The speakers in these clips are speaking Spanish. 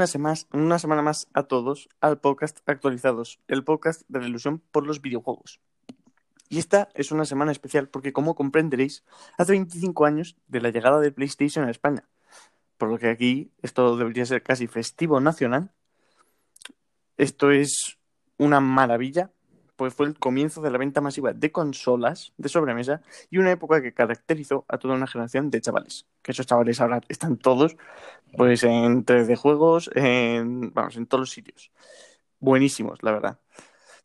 Una semana más a todos al podcast Actualizados, el podcast de la ilusión por los videojuegos. Y esta es una semana especial porque, como comprenderéis, hace 25 años de la llegada de PlayStation a España. Por lo que aquí esto debería ser casi festivo nacional. Esto es una maravilla, pues fue el comienzo de la venta masiva de consolas de sobremesa y una época que caracterizó a toda una generación de chavales. Que esos chavales ahora están todos pues en 3D juegos, en, vamos, en todos los sitios. Buenísimos, la verdad.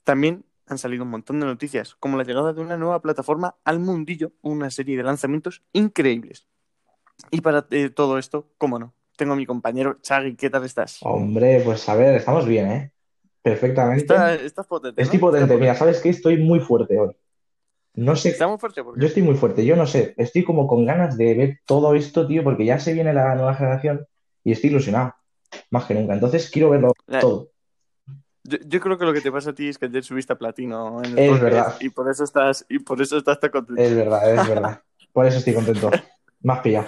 También han salido un montón de noticias, como la llegada de una nueva plataforma al mundillo, una serie de lanzamientos increíbles. Y para eh, todo esto, cómo no, tengo a mi compañero Chagui, ¿qué tal estás? Hombre, pues a ver, estamos bien, ¿eh? Perfectamente. Está- estás potente, ¿no? Estoy potente. Estás Mira, ¿sabes qué? Estoy muy fuerte hoy. No sé, Está muy fuerte porque yo estoy muy fuerte. Yo no sé, estoy como con ganas de ver todo esto, tío, porque ya se viene la nueva generación y estoy ilusionado, más que nunca. Entonces quiero verlo todo. yo, yo creo que lo que te pasa a ti es que ayer subiste a platino en el Es podcast verdad. y por eso estás y por eso estás tan contento. Es verdad, es verdad. Por eso estoy contento. Más pillado.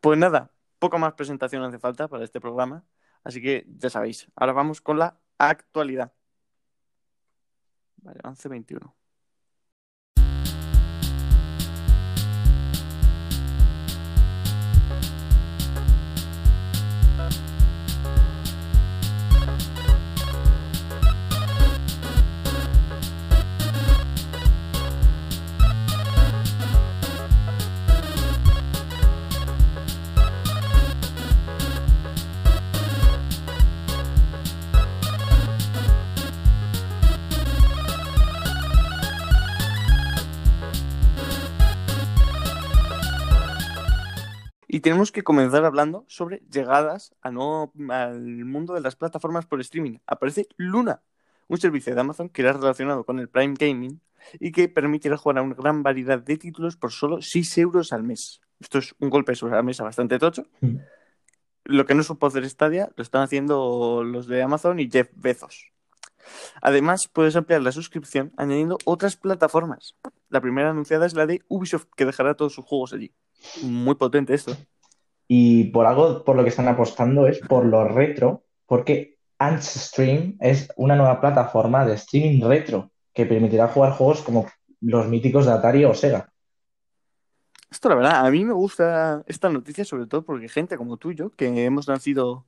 Pues nada, poco más presentación hace falta para este programa, así que ya sabéis. Ahora vamos con la actualidad. Vale, 11.21. tenemos que comenzar hablando sobre llegadas a no- al mundo de las plataformas por streaming. Aparece Luna, un servicio de Amazon que era relacionado con el Prime Gaming y que permitirá jugar a una gran variedad de títulos por solo 6 euros al mes. Esto es un golpe sobre la mesa bastante tocho. Mm. Lo que no supo hacer Stadia lo están haciendo los de Amazon y Jeff Bezos. Además, puedes ampliar la suscripción añadiendo otras plataformas. La primera anunciada es la de Ubisoft, que dejará todos sus juegos allí. Muy potente esto. Y por algo por lo que están apostando es por lo retro, porque Antstream es una nueva plataforma de streaming retro que permitirá jugar juegos como los míticos de Atari o Sega. Esto, la verdad, a mí me gusta esta noticia, sobre todo porque gente como tú y yo, que hemos nacido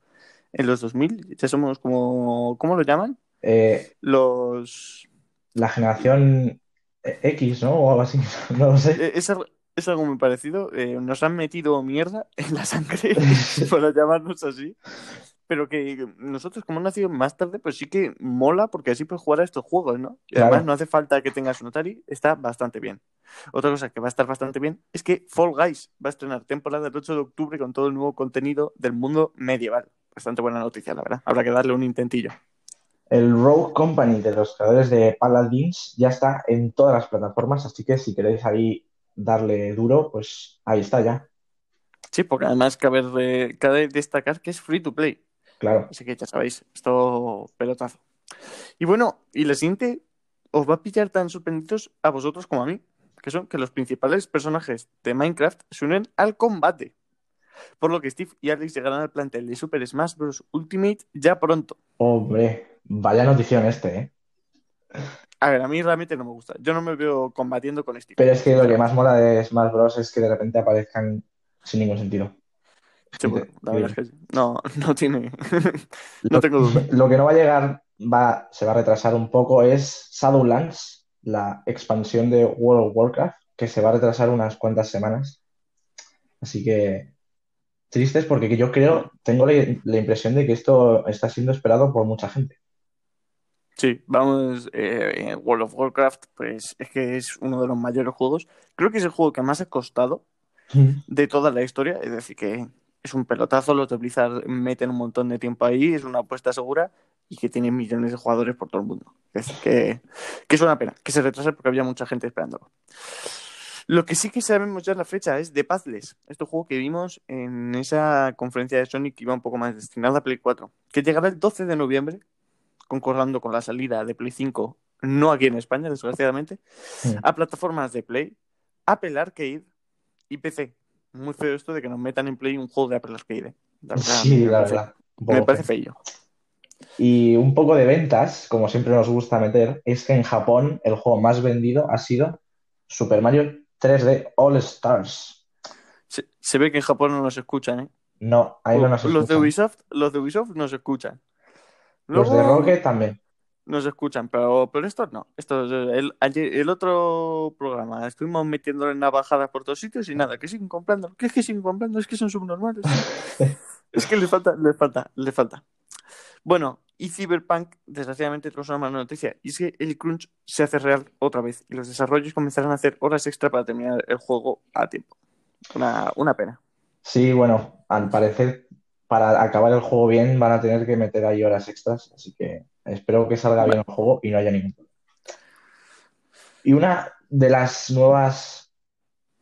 en los 2000, ya somos como, ¿cómo lo llaman? Eh, Los... la generación X, ¿no? O algo así, no lo sé. eh, Es, algo- muy parecido. eh, nos han metido mierda en la sangre, para llamarnos así. Pero que nosotros, como hemos nacido más tarde, pues sí que mola porque así puedes jugar a estos juegos, ¿no? Y Claro. además no hace falta que tengas un Atari, está bastante bien. Otra cosa que va a estar bastante bien es que Fall Guys va a estrenar temporada el 8 de octubre con todo el nuevo contenido del mundo medieval. Bastante buena noticia, la verdad. Habrá que darle un intentillo. El Rogue Company de los creadores de Paladins ya está en todas las plataformas, así que si queréis ahí darle duro, pues ahí está ya, Sí, porque además cabe, re- cabe destacar que es free to play. claro. Así que ya sabéis, esto pelotazo. Y bueno, y la siguiente os va a pillar tan sorprendidos a vosotros como a mí, que son que los principales personajes de Minecraft se unen al combate. Por lo que Steve y Alex llegarán al plantel de Super Smash Bros. Ultimate ya pronto. Hombre, vaya notición este, ¿eh? A ver, a mí realmente no me gusta. Yo no me veo combatiendo con Steve. Pero es que lo que más mola de Smash Bros. es que de repente aparezcan sin ningún sentido. Sí, bueno, la verdad es que sí. no, no tiene. no tengo duda. lo que no va a llegar, va, se va a retrasar un poco, es Shadowlands, la expansión de World of Warcraft, que se va a retrasar unas cuantas semanas. Así que tristes porque yo creo, tengo la, la impresión de que esto está siendo esperado por mucha gente. Sí, vamos, eh, en World of Warcraft, pues es que es uno de los mayores juegos. Creo que es el juego que más ha costado de toda la historia. Es decir, que es un pelotazo, los de Blizzard meten un montón de tiempo ahí, es una apuesta segura y que tiene millones de jugadores por todo el mundo. Es decir, que, que es una pena que se retrase porque había mucha gente esperándolo. Lo que sí que sabemos ya la fecha es de Pathless, este juego que vimos en esa conferencia de Sonic que iba un poco más destinada a Play 4, que llegará el 12 de noviembre, concordando con la salida de Play 5, no aquí en España, desgraciadamente, a plataformas de Play, Apple Arcade y PC. Muy feo esto de que nos metan en Play un juego de Apple Arcade. ¿eh? La verdad, Sí, la verdad. Me parece feo. Y un poco de ventas, como siempre nos gusta meter, es que en Japón el juego más vendido ha sido Super Mario 3D All Stars. Se, se ve que en Japón no nos escuchan, ¿eh? No, ahí no nos los de escuchan. Ubisoft, los de Ubisoft nos escuchan. Los de Rocket también. nos escuchan, pero, pero estos no. Estos, el, el otro programa estuvimos metiéndole navajadas por todos sitios y nada, que siguen comprando. ¿Qué es que siguen comprando? Es que son subnormales. es que les falta, les falta, les falta. Bueno, y Cyberpunk, desgraciadamente, tenemos una mala noticia. Y es que el crunch se hace real otra vez. Y los desarrollos comenzarán a hacer horas extra para terminar el juego a tiempo. Una, una pena. Sí, bueno, al parecer para acabar el juego bien van a tener que meter ahí horas extras, así que espero que salga bien el juego y no haya ningún problema. Y una de las nuevas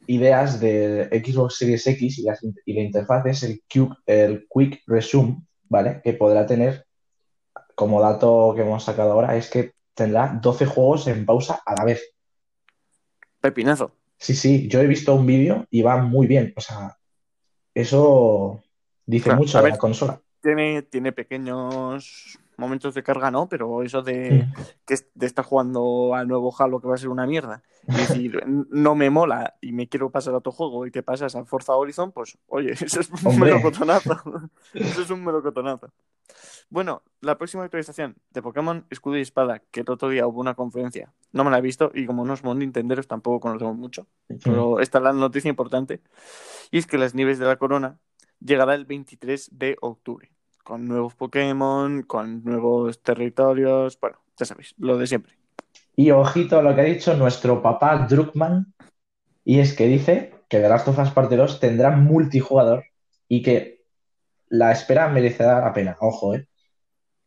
ideas de Xbox Series X y, las- y la interfaz es el, Q- el Quick Resume, ¿vale? Que podrá tener, como dato que hemos sacado ahora, es que tendrá 12 juegos en pausa a la vez. Pepinazo. Sí, sí, yo he visto un vídeo y va muy bien. O sea, eso dice Claro, mucho a de la consola. Tiene, tiene pequeños momentos de carga, ¿no? Pero eso de Mm. que es- de estar jugando al nuevo Halo que va a ser una mierda y decir no me mola y me quiero pasar a otro juego y te pasas al Forza Horizon, pues oye, eso es un Hombre. melocotonazo. Eso es un melocotonazo. Bueno, la próxima actualización de Pokémon Escudo y Espada, que el otro día hubo una conferencia, no me la he visto y como no somos nintenderos tampoco conocemos mucho, pero esta es la noticia importante y es que las nieves de la corona llegará el 23 de octubre con nuevos Pokémon, con nuevos territorios, bueno, ya sabéis, lo de siempre. Y ojito a lo que ha dicho nuestro papá Druckmann, y es que dice que The Last of Us Parte 2 tendrá multijugador y que la espera merecerá la pena. Ojo, ¿eh?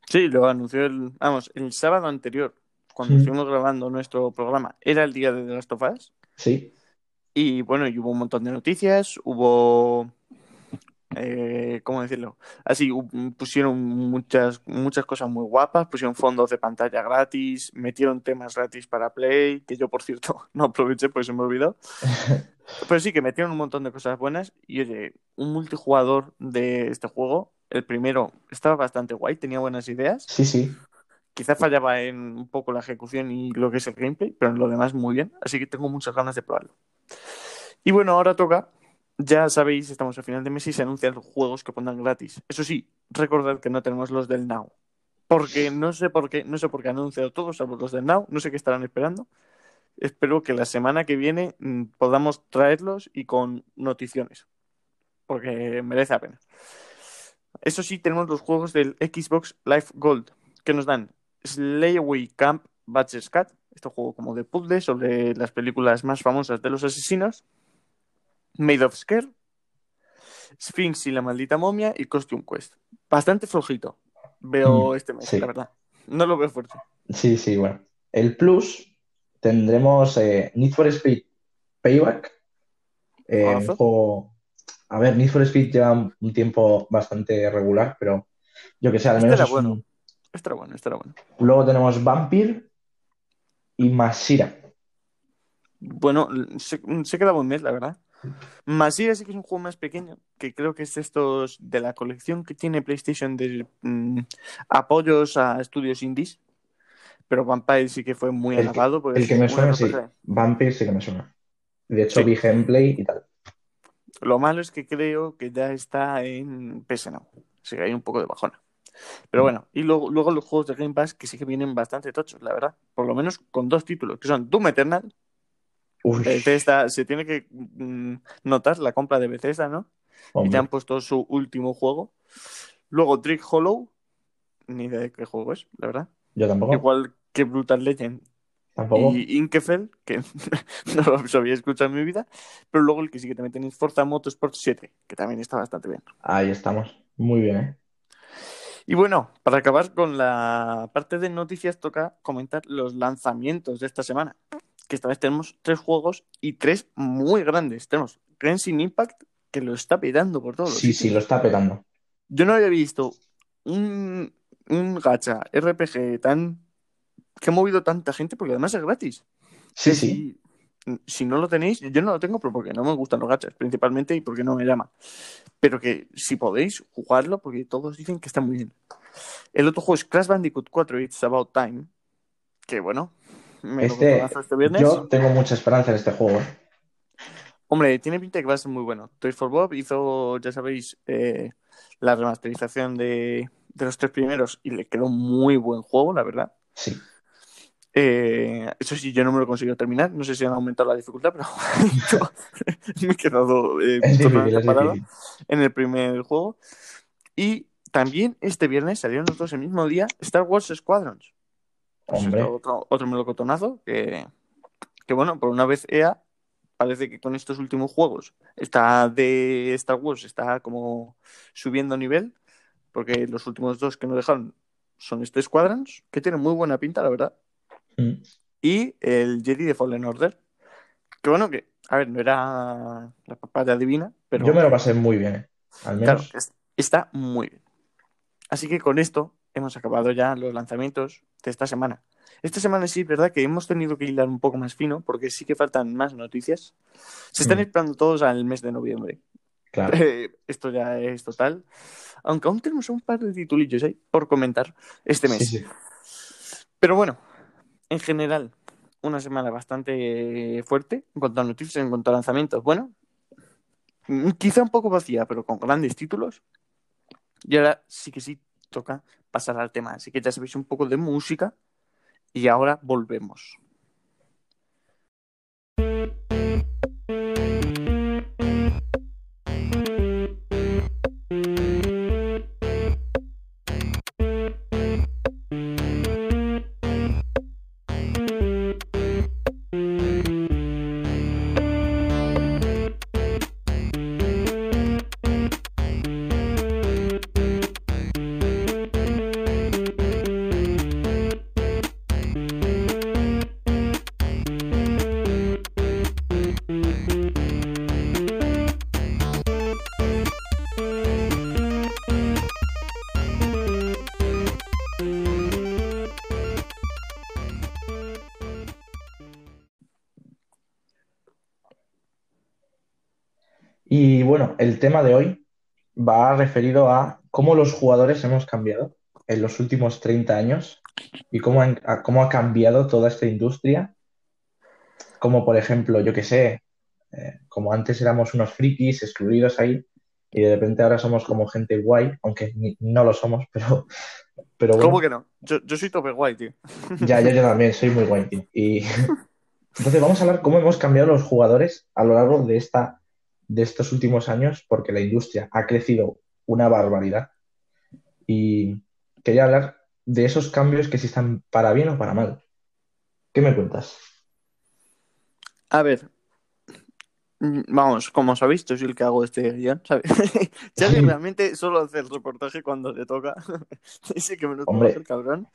Sí, lo anunció el, vamos, el sábado anterior, cuando Mm. estuvimos grabando nuestro programa, era el día de The Last of Us. Sí. Y bueno, y hubo un montón de noticias, hubo, eh, ¿cómo decirlo? Así, pusieron muchas, muchas cosas muy guapas, pusieron fondos de pantalla gratis, metieron temas gratis para Play, que yo, por cierto, no aproveché porque se me olvidó. Pero sí que metieron un montón de cosas buenas y oye, un multijugador de este juego, el primero estaba bastante guay, tenía buenas ideas, Sí, sí. quizás fallaba en un poco la ejecución y lo que es el gameplay, pero en lo demás muy bien, así que tengo muchas ganas de probarlo. Y bueno, ahora toca, ya sabéis, estamos al final de mes y se anuncian juegos que pondrán gratis. Eso sí, recordad que no tenemos los del Now. Porque no sé por qué, no sé por qué han anunciado todos, salvo los del Now, no sé qué estarán esperando. Espero que la semana que viene mm, podamos traerlos y con noticiones. Porque merece la pena. Eso sí, tenemos los juegos del Xbox Live Gold, que nos dan Slayaway Camp Batches Cat, este juego como de puzzle sobre las películas más famosas de los asesinos, Made of Scare, Sphinx y la maldita momia y Costume Quest. Bastante flojito veo Mm, este mes, sí. la verdad. No lo veo fuerte. Sí, sí, bueno. El Plus tendremos eh, Need for Speed Payback. eh, un Juegazo. juego. A ver, Need for Speed lleva un tiempo bastante regular, pero yo que sé, al Este menos era es un- bueno. Este era bueno, este era bueno. Luego tenemos Vampire y Masira. Bueno, se, se queda buen mes, la verdad. Masía sí que es un juego más pequeño, que creo que es estos de la colección que tiene PlayStation de mm, apoyos a estudios indies. Pero Vampire sí que fue muy El alabado. El que me suena, sí. RPG. Vampire sí que me suena. De hecho, Sí. vi gameplay y tal. Lo malo es que creo que ya está en PS Now. Así que hay un poco de bajona. Pero bueno, y luego, luego los juegos de Game Pass que sí que vienen bastante tochos, la verdad. Por lo menos con dos títulos, que son Doom Eternal. Uy, Bethesda, se tiene que mm, notar la compra de Bethesda, ¿no? Y te han puesto su último juego. Luego Trick Hollow. Ni idea de qué juego es, la verdad. Yo tampoco. Igual que Brutal Legend Tampoco. y Inkefell, que no los había escuchado en mi vida. Pero luego el que sí que también tenéis Forza Motorsport 7, que también está bastante bien. Ahí estamos. Muy bien, ¿eh? Y bueno, para acabar con la parte de noticias, toca comentar los lanzamientos de esta semana. Que esta vez tenemos tres juegos y tres muy grandes. Tenemos Genshin Impact, que lo está petando por todos. Sí, sí, lo está petando. Yo no había visto un, un gacha RPG tan que ha movido tanta gente porque además es gratis. Sí, sí. si- si no lo tenéis, yo no lo tengo pero porque no me gustan los gachas, principalmente, y porque no me llama. Pero que si podéis, jugarlo porque todos dicen que está muy bien. El otro juego es Crash Bandicoot 4 It's About Time, que bueno, Este, este viernes. yo tengo mucha esperanza en este juego. Hombre, tiene pinta que va a ser muy bueno. Toys for Bob hizo, ya sabéis, eh, la remasterización de, de los tres primeros y le quedó muy buen juego, la verdad. Sí. Eh, eso sí, yo no me lo consigo terminar. No sé si han aumentado la dificultad, pero yo me he quedado eh, parado difícil. en el primer juego. Y también este viernes salieron los dos el mismo día Star Wars Squadrons. Pues otro, otro melocotonazo que, que, bueno, por una vez EA parece que con estos últimos juegos está de Star Wars está como subiendo nivel, porque los últimos dos que no dejaron son este Squadrons, que tiene muy buena pinta, la verdad, mm, y el Jedi de Fallen Order, que bueno, que, a ver, no era la papaya divina, pero yo me lo pasé muy bien, ¿eh? Al claro, menos. es- está muy bien. Así que con esto hemos acabado ya los lanzamientos de esta semana. Esta semana sí es verdad que hemos tenido que hilar un poco más fino porque sí que faltan más noticias. Se están Mm. esperando todos al mes de noviembre. Claro. Eh, esto ya es total. Aunque aún tenemos un par de titulillos ahí por comentar este mes. Sí, sí. Pero bueno, en general, una semana bastante fuerte en cuanto a noticias, en cuanto a lanzamientos. Bueno, mm, quizá un poco vacía, pero con grandes títulos. Y ahora sí que sí toca pasar al tema. Así que ya sabéis un poco de música. Y ahora volvemos. Bueno, el tema de hoy va referido a cómo los jugadores hemos cambiado en los últimos 30 años y cómo, han- a cómo ha cambiado toda esta industria. Como por ejemplo, yo que sé, eh, como antes éramos unos frikis excluidos ahí y de repente ahora somos como gente guay, aunque ni- no lo somos, pero, pero bueno. ¿Cómo que no? Yo, yo soy tope guay, tío. Ya, yo, yo también soy muy guay, tío. Y entonces vamos a hablar cómo hemos cambiado los jugadores a lo largo de esta, de estos últimos años, porque la industria ha crecido una barbaridad. Y quería hablar de esos cambios que si están para bien o para mal. ¿Qué me cuentas? A ver, mm, vamos, como sabéis, yo soy el que hago este guion, ¿sabes? Xavi realmente solo hace el reportaje cuando le toca. Dice que me lo que hacer, cabrón.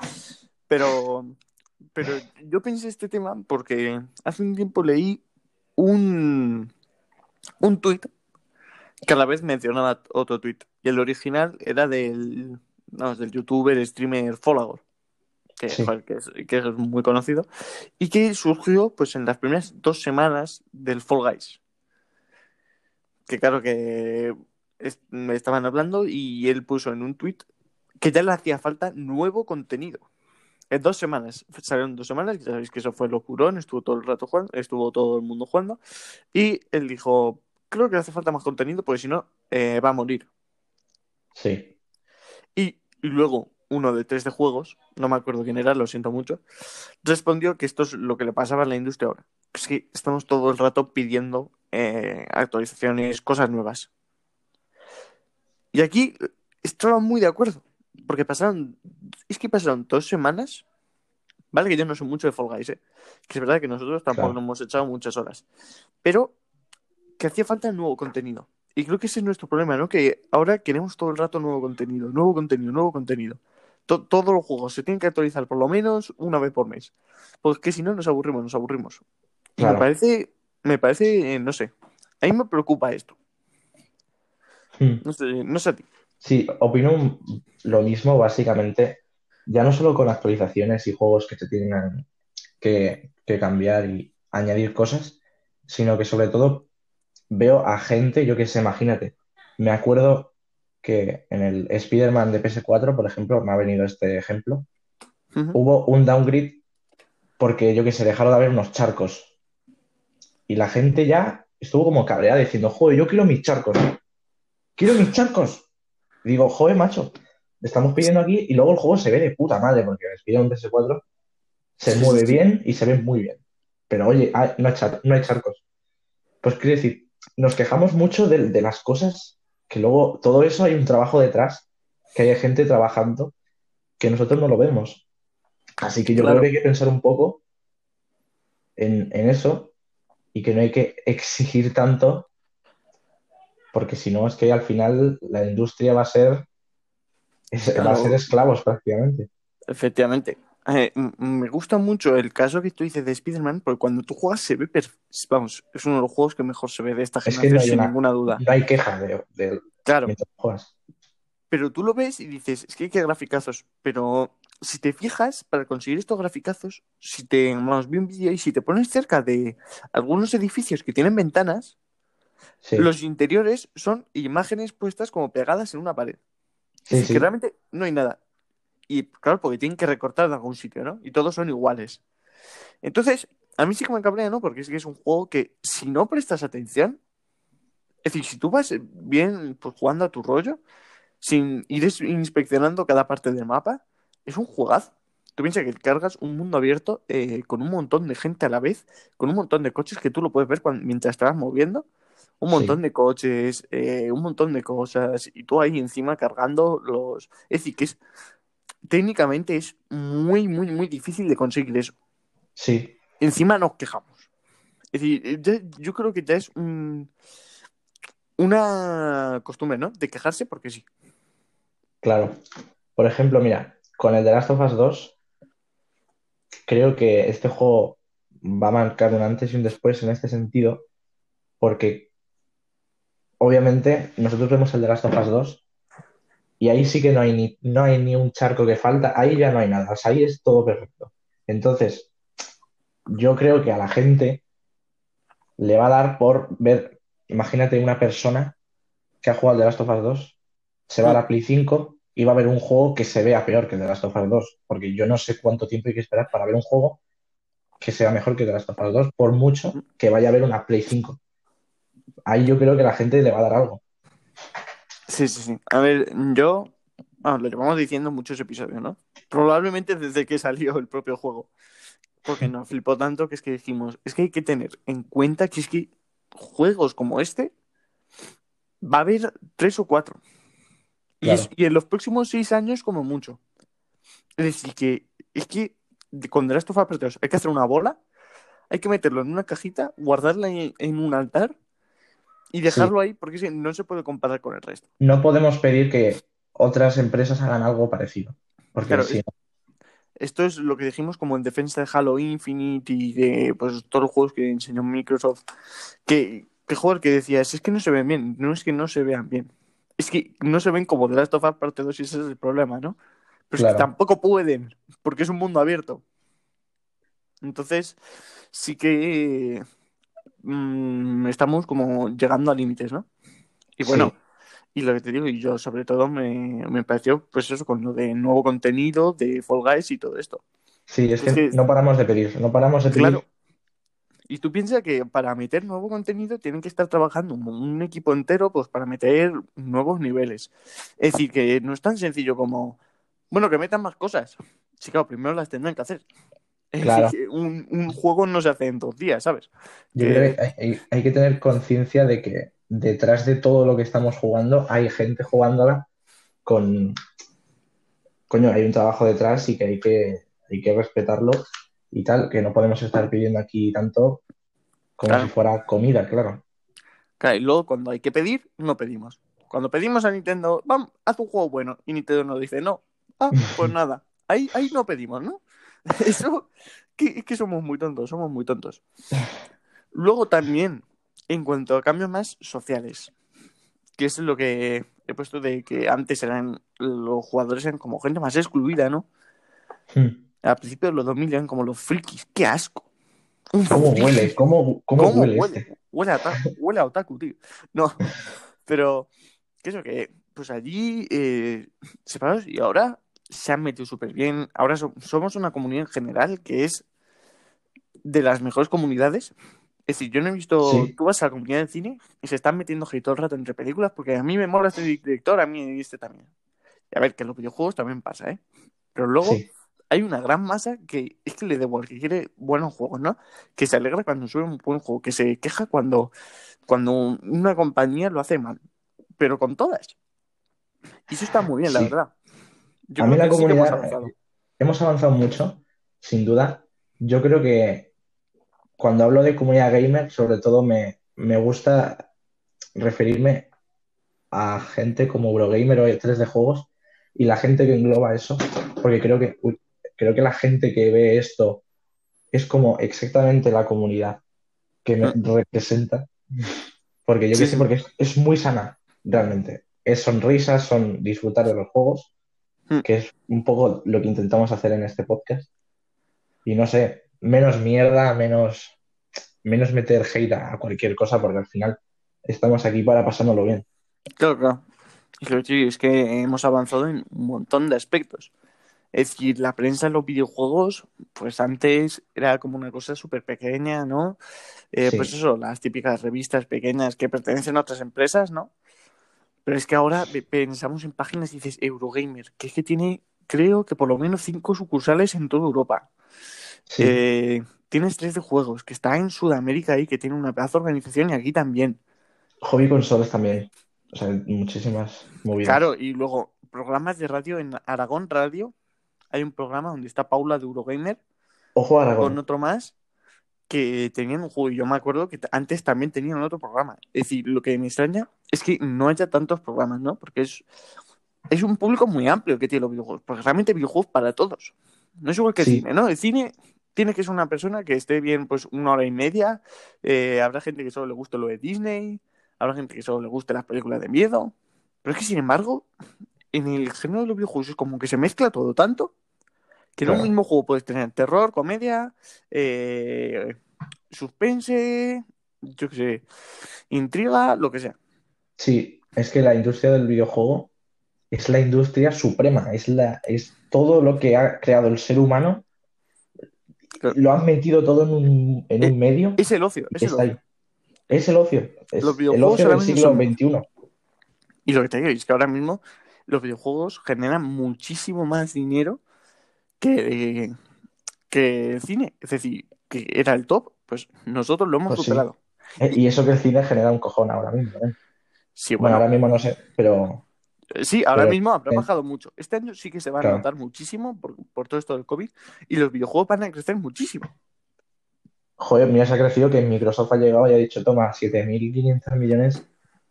Pero, pero yo pensé este tema porque hace un tiempo leí un, un tuit que a la vez mencionaba otro tuit. Y el original era del, vamos, del youtuber, streamer Folagor. Que, Sí. que, es, que es muy conocido y que surgió pues en las primeras dos semanas del Fall Guys. Que claro que es- me estaban hablando y él puso en un tweet que ya le hacía falta nuevo contenido. En dos semanas, salieron dos semanas, ya sabéis que eso fue locurón, estuvo todo el rato jugando, estuvo todo el mundo jugando, y él dijo, creo que hace falta más contenido porque si no, eh, va a morir. Sí. Y luego uno de tres de juegos, no me acuerdo quién era, lo siento mucho, respondió que esto es lo que le pasaba a la industria ahora. Es que estamos todo el rato pidiendo eh, actualizaciones, cosas nuevas. Y aquí estaba muy de acuerdo, porque pasaron, es que pasaron dos semanas, vale que yo no soy mucho de Fall Guys, ¿eh? que es verdad que nosotros tampoco Claro. nos hemos echado muchas horas, pero que hacía falta nuevo contenido. Y creo que ese es nuestro problema, ¿no? Que ahora queremos todo el rato nuevo contenido, nuevo contenido, nuevo contenido. To- todos los juegos se tienen que actualizar por lo menos una vez por mes. Porque si no, nos aburrimos, nos aburrimos. Me parece, me parece, eh, no sé, a mí me preocupa esto. Hmm. No sé, no sé a ti. Sí, opino lo mismo básicamente, ya no solo con actualizaciones y juegos que se tienen que, que cambiar y añadir cosas, sino que sobre todo veo a gente, yo que sé, imagínate, me acuerdo que en el Spider-Man de PS4, por ejemplo, me ha venido este ejemplo, hubo un downgrade porque, yo que sé, dejaron de haber unos charcos. Y la gente ya estuvo como cabreada diciendo, joder, yo quiero mis charcos, quiero mis charcos. Digo, joder, macho, estamos pidiendo aquí y luego el juego se ve de puta madre porque Spider-Man PS4 se mueve bien y se ve muy bien. Pero oye, hay- no hay, char- no hay charcos. Pues quiero decir, nos quejamos mucho de, de las cosas que luego todo eso hay un trabajo detrás, que hay gente trabajando que nosotros no lo vemos. Así que yo Claro. creo que hay que pensar un poco en, en eso y que no hay que exigir tanto, porque si no es que al final la industria va a ser, es- va a ser esclavos prácticamente. Efectivamente. Eh, me gusta mucho el caso que tú dices de Spider-Man, porque cuando tú juegas se ve Vamos, es uno de los juegos que mejor se ve de esta Es que generación, no sin una- ninguna duda. No hay queja de, de Claro, juegas. pero tú lo ves y dices, es que qué graficazos. Pero si te fijas, para conseguir estos graficazos, si te vamos, vi un vídeo y si te pones cerca de algunos edificios que tienen ventanas, Sí, los interiores son imágenes puestas como pegadas en una pared. Sí, que realmente no hay nada. Y claro, porque tienen que recortar de algún sitio, ¿no? Y todos son iguales. Entonces, a mí sí que me cabrea, ¿no? Porque es que es un juego que si no prestas atención, es decir, si tú vas bien pues, jugando a tu rollo, sin ir inspeccionando cada parte del mapa, es un juegazo. Tú piensas que cargas un mundo abierto eh, con un montón de gente a la vez, con un montón de coches que tú lo puedes ver cuando- mientras te vas moviendo, un Sí. montón de coches, eh, un montón de cosas, y tú ahí encima cargando los... Es decir, que es técnicamente es muy, muy, muy difícil de conseguir eso. Sí, Encima nos quejamos. Es decir, ya- yo creo que ya es un- una costumbre, ¿no? De quejarse porque sí. claro. Por ejemplo, mira, con el The Last of Us 2, creo que este juego va a marcar un antes y un después en este sentido, porque obviamente nosotros vemos el The Last of Us 2 y ahí sí que no hay ni, no hay ni un charco que falta, ahí ya no hay nada, ahí es todo perfecto. Entonces, yo creo que a la gente le va a dar por ver, imagínate una persona que ha jugado al The Last of Us 2, se va a la Play 5 y va a ver un juego que se vea peor que el The Last of Us 2, porque yo no sé cuánto tiempo hay que esperar para ver un juego que sea mejor que The Last of Us 2, por mucho que vaya a ver una Play 5. Ahí yo creo que la gente le va a dar algo. Sí, sí, sí. A ver, yo. ah, lo llevamos diciendo en muchos episodios, ¿no? Probablemente desde que salió el propio juego. Porque nos flipó tanto que es que dijimos, es que hay que tener en cuenta que es que juegos como este va a haber tres o cuatro. Y, Claro. es- y en los próximos seis años como mucho. Es decir, que es que con The Last of Us Part 2 hay que hacer una bola, hay que meterlo en una cajita, guardarla en, en un altar y dejarlo ahí porque es que no se puede comparar con el resto. No podemos pedir que otras empresas hagan algo parecido, porque Claro, si Esto es lo que dijimos como en defensa de Halo Infinite y de pues, todos los juegos que enseñó Microsoft. Que, que joder, que decías, es que no se ven bien. No es que no se vean bien. Es que no se ven como The Last of Us parte 2 y ese es el problema, ¿no? Pero es que tampoco pueden, porque es un mundo abierto. Entonces, sí que mm, estamos como llegando a límites, ¿no? Y bueno, Sí. y lo que te digo, y yo sobre todo me, me pareció, pues eso, con lo de nuevo contenido, de Fall Guys y todo esto. Sí, es que Es que- no paramos de pedir, no paramos de pedir. Claro. Y tú piensas que para meter nuevo contenido tienen que estar trabajando un, un equipo entero pues para meter nuevos niveles. Es decir, que no es tan sencillo como, bueno, que metan más cosas. Sí, claro, primero las tendrán que hacer. Claro. un, un juego no se hace en dos días, ¿sabes? Yo que- creo que hay, hay- hay que tener conciencia de que detrás de todo lo que estamos jugando hay gente jugándola con... Coño, hay un trabajo detrás y que hay que, hay que respetarlo y tal, que no podemos estar pidiendo aquí tanto como Claro. si fuera comida, claro. Claro, y luego cuando hay que pedir, no pedimos. Cuando pedimos a Nintendo, vamos, haz un juego bueno, y Nintendo nos dice, no, ah, pues nada, ahí, ahí no pedimos, ¿no? Eso, que, es que somos muy tontos, somos muy tontos. Luego también, en cuanto a cambios más sociales, que es lo que he puesto de que antes eran los jugadores eran como gente más excluida, ¿no? Hmm. A principios de los 2000 eran como los frikis, qué asco. ¿Cómo huele? ¿Cómo, cómo, ¿Cómo huele, huele? este? Huele a, huele a otaku, tío. No, pero, ¿qué es lo que? Pues allí, eh, separados, y ahora se han metido súper bien. Ahora so- somos una comunidad en general que es de las mejores comunidades. Es decir, yo no he visto. Sí. Tú vas a la comunidad de cine y se están metiendo hate todo el rato entre películas porque a mí me mola este director, a mí este también. Y a ver, que en los videojuegos también pasa, ¿eh? Pero luego Sí, hay una gran masa que es que le da igual, que quiere buenos juegos, ¿no? Que se alegra cuando sube un buen juego, que se queja cuando, cuando una compañía lo hace mal, pero con todas. Y eso está muy bien, la sí. verdad. Yo A mí la sí hemos comunidad, avanzado. hemos avanzado mucho, sin duda. Yo creo que cuando hablo de comunidad gamer, sobre todo me, me gusta referirme a gente como Eurogamer o E3 de juegos y la gente que engloba eso, porque creo que, creo que la gente que ve esto es como exactamente la comunidad que me representa, porque yo Sí, que sé, porque es, es muy sana, realmente. Es sonrisas, son disfrutar de los juegos, Mm. que es un poco lo que intentamos hacer en este podcast. Y no sé, menos mierda, menos, menos meter hate a cualquier cosa, porque al final estamos aquí para pasárnoslo bien. Claro, claro. Es que hemos avanzado en un montón de aspectos. Es decir, la prensa en los videojuegos, pues antes era como una cosa súper pequeña, ¿no? Eh, Sí. Pues eso, las típicas revistas pequeñas que pertenecen a otras empresas, ¿no? Pero es que ahora pe- pensamos en páginas y dices Eurogamer, que es que tiene, creo que por lo menos cinco sucursales en toda Europa. Sí, Eh, tienes tres de juegos, que está en Sudamérica ahí, que tiene una pedazo de organización y aquí también. hobby consolas también. O sea, muchísimas movidas. Claro, y luego programas de radio en Aragón Radio. Hay un programa donde está Paula de Eurogamer Ojo Aragón. con otro más que tenían un juego. Y yo me acuerdo que antes también tenían otro programa. Es decir, lo que me extraña es que no haya tantos programas, ¿no? Porque es, es un público muy amplio que tiene los videojuegos. Porque realmente videojuegos para todos. No es igual que el cine, ¿no? El cine tiene que ser una persona que esté bien, pues una hora y media. Eh, habrá gente que solo le guste lo de Disney. Habrá gente que solo le guste las películas de miedo. Pero es que, sin embargo, en el género de los videojuegos es como que se mezcla todo tanto que en un mismo juego puedes tener terror, comedia, eh, suspense, yo qué sé, intriga, lo que sea. Sí, es que la industria del videojuego es la industria suprema, es la, es todo lo que ha creado el ser humano, Claro. lo han metido todo en un, en un medio Es el ocio, es el ocio. Es el ocio, es Los el videojuegos ocio del siglo son- XXI. Y lo que te digo es que ahora mismo los videojuegos generan muchísimo más dinero que, que el cine. Es decir, que era el top, pues nosotros lo hemos Pues superado. Eh, Y eso que el cine genera un cojón ahora mismo, ¿eh? Sí, Bueno, bueno, ahora mismo no sé, pero Eh, Sí, ahora Pero- mismo habrá eh. bajado mucho. Este año sí que se va a Claro. notar muchísimo por, por todo esto del COVID y los videojuegos van a crecer muchísimo. joder, mira, se ha crecido que Microsoft ha llegado y ha dicho, toma, 7.500 millones.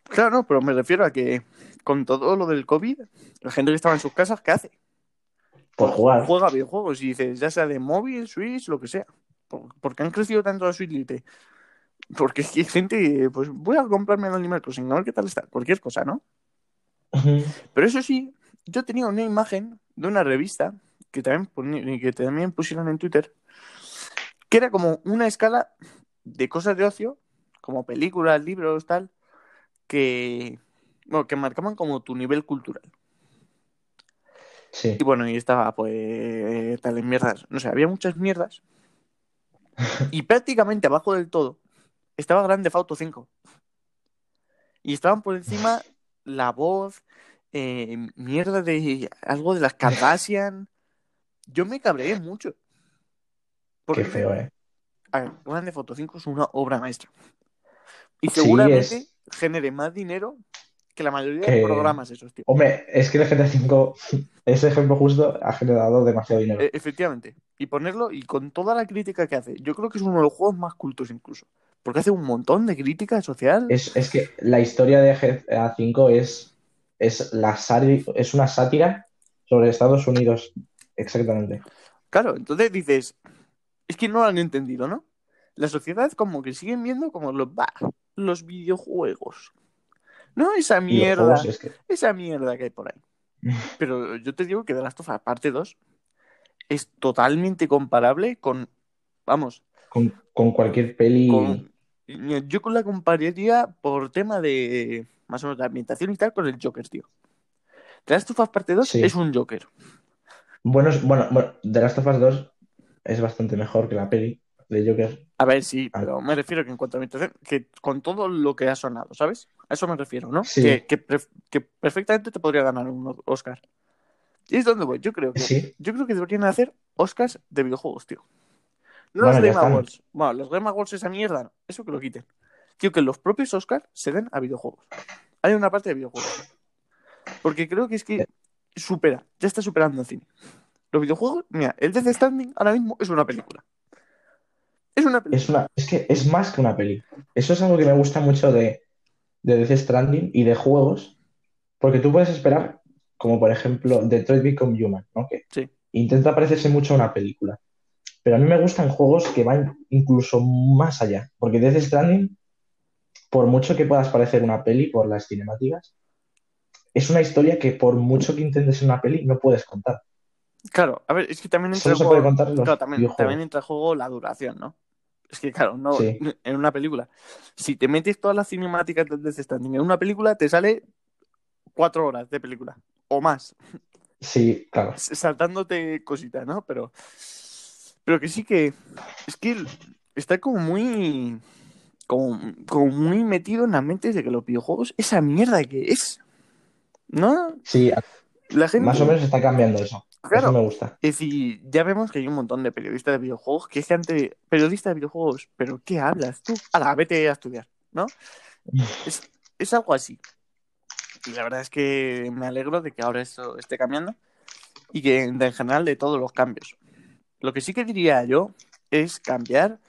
Claro, no, pero me refiero a que con todo lo del COVID, la gente que estaba en sus casas, ¿qué hace? Por jugar. Juega videojuegos y dices, ya sea de móvil, Switch, lo que sea. ¿Por, qué han crecido tanto la Switch Lite? Porque hay gente, pues voy a comprarme el Animal Crossing, a ver qué tal está, cualquier cosa, ¿no? Pero eso sí, yo tenía una imagen de una revista que también, que también pusieron en Twitter, que era como una escala de cosas de ocio, como películas, libros, tal, que, bueno, que marcaban como tu nivel cultural. Sí. Y bueno, y estaba pues tales mierdas, no sé, había muchas mierdas. Y prácticamente abajo del todo estaba Grande Auto 5. Y estaban por encima la voz, eh, mierda de algo de las Kardashian. Yo me cabreé mucho. Porque, Qué feo, ¿eh? A ver, Grande Auto 5 es una obra maestra. Y Sí, seguramente es- genere más dinero que la mayoría Que- de programas esos, tío. Hombre, es que el GTA V, ese ejemplo justo, ha generado demasiado dinero. E- efectivamente. Y ponerlo, y con toda la crítica que hace, yo creo que es uno de los juegos más cultos incluso. Porque hace un montón de crítica social. Es, es que la historia de GTA V es, es, la es una sátira sobre Estados Unidos, exactamente. Claro, entonces dices, es que no lo han entendido, ¿no? La sociedad como que siguen viendo como los, bah, los videojuegos. No esa mierda, juegos es que... esa mierda que hay por ahí. Pero yo te digo que The Last of Us parte 2 es totalmente comparable con, vamos, con, con cualquier peli. Con- Yo con la compararía por tema de más o menos de ambientación y tal con el Joker, tío. The Last of Us Parte 2 Sí. es un Joker. Bueno, bueno, bueno, The Last of Us 2 es bastante mejor que la peli de Joker. A ver, sí, Ah. pero me refiero que en cuanto a ambientación, que con todo lo que ha sonado, ¿sabes? A eso me refiero, ¿no? Sí. Que, que perfectamente te podría ganar un Oscar. Y es donde voy. Yo creo que, Sí. yo creo que deberían hacer Oscars de videojuegos, tío. No Bueno, los Game. Awards. Bueno, los Game Awards esa mierda, no. Eso que lo quiten. Tío, que los propios Oscars se den a videojuegos. Hay una parte de videojuegos. Porque creo que es que supera, ya está superando el cine. Los videojuegos, mira, el Death Standing ahora mismo es una película. Es una película. Es una, es que es más que una peli. Eso es algo que me gusta mucho de, de Death Stranding y de juegos, porque tú puedes esperar, como por ejemplo Detroit Become Human, ¿no? Que Sí. intenta parecerse mucho a una película. Pero a mí me gustan juegos que van incluso más allá, porque Death Stranding, por mucho que puedas parecer una peli por las cinemáticas, es una historia que por mucho que intentes ser una peli no puedes contar. Claro, a ver, es que también entra en se juego, puede contar en los claro, también, entra en juego la duración, ¿no? Es que, claro, no, Sí. en una película, si te metes todas las cinemáticas del Death Stranding en una película, te sale cuatro horas de película o más, Sí, claro. saltándote cositas, ¿no? Pero, pero que sí que es que está como muy, como, como muy metido en la mente de que los videojuegos, esa mierda que es, ¿no? Sí, La gente, más o menos está cambiando eso. claro, Eso me gusta. Es decir, ya vemos que hay un montón de periodistas de videojuegos que es que antes, periodista de videojuegos, pero ¿qué hablas tú? Ala, vete a estudiar, ¿no? Es, es algo así. Y la verdad es que me alegro de que ahora esto esté cambiando y que en general de todos los cambios. Lo que sí que diría yo es cambiar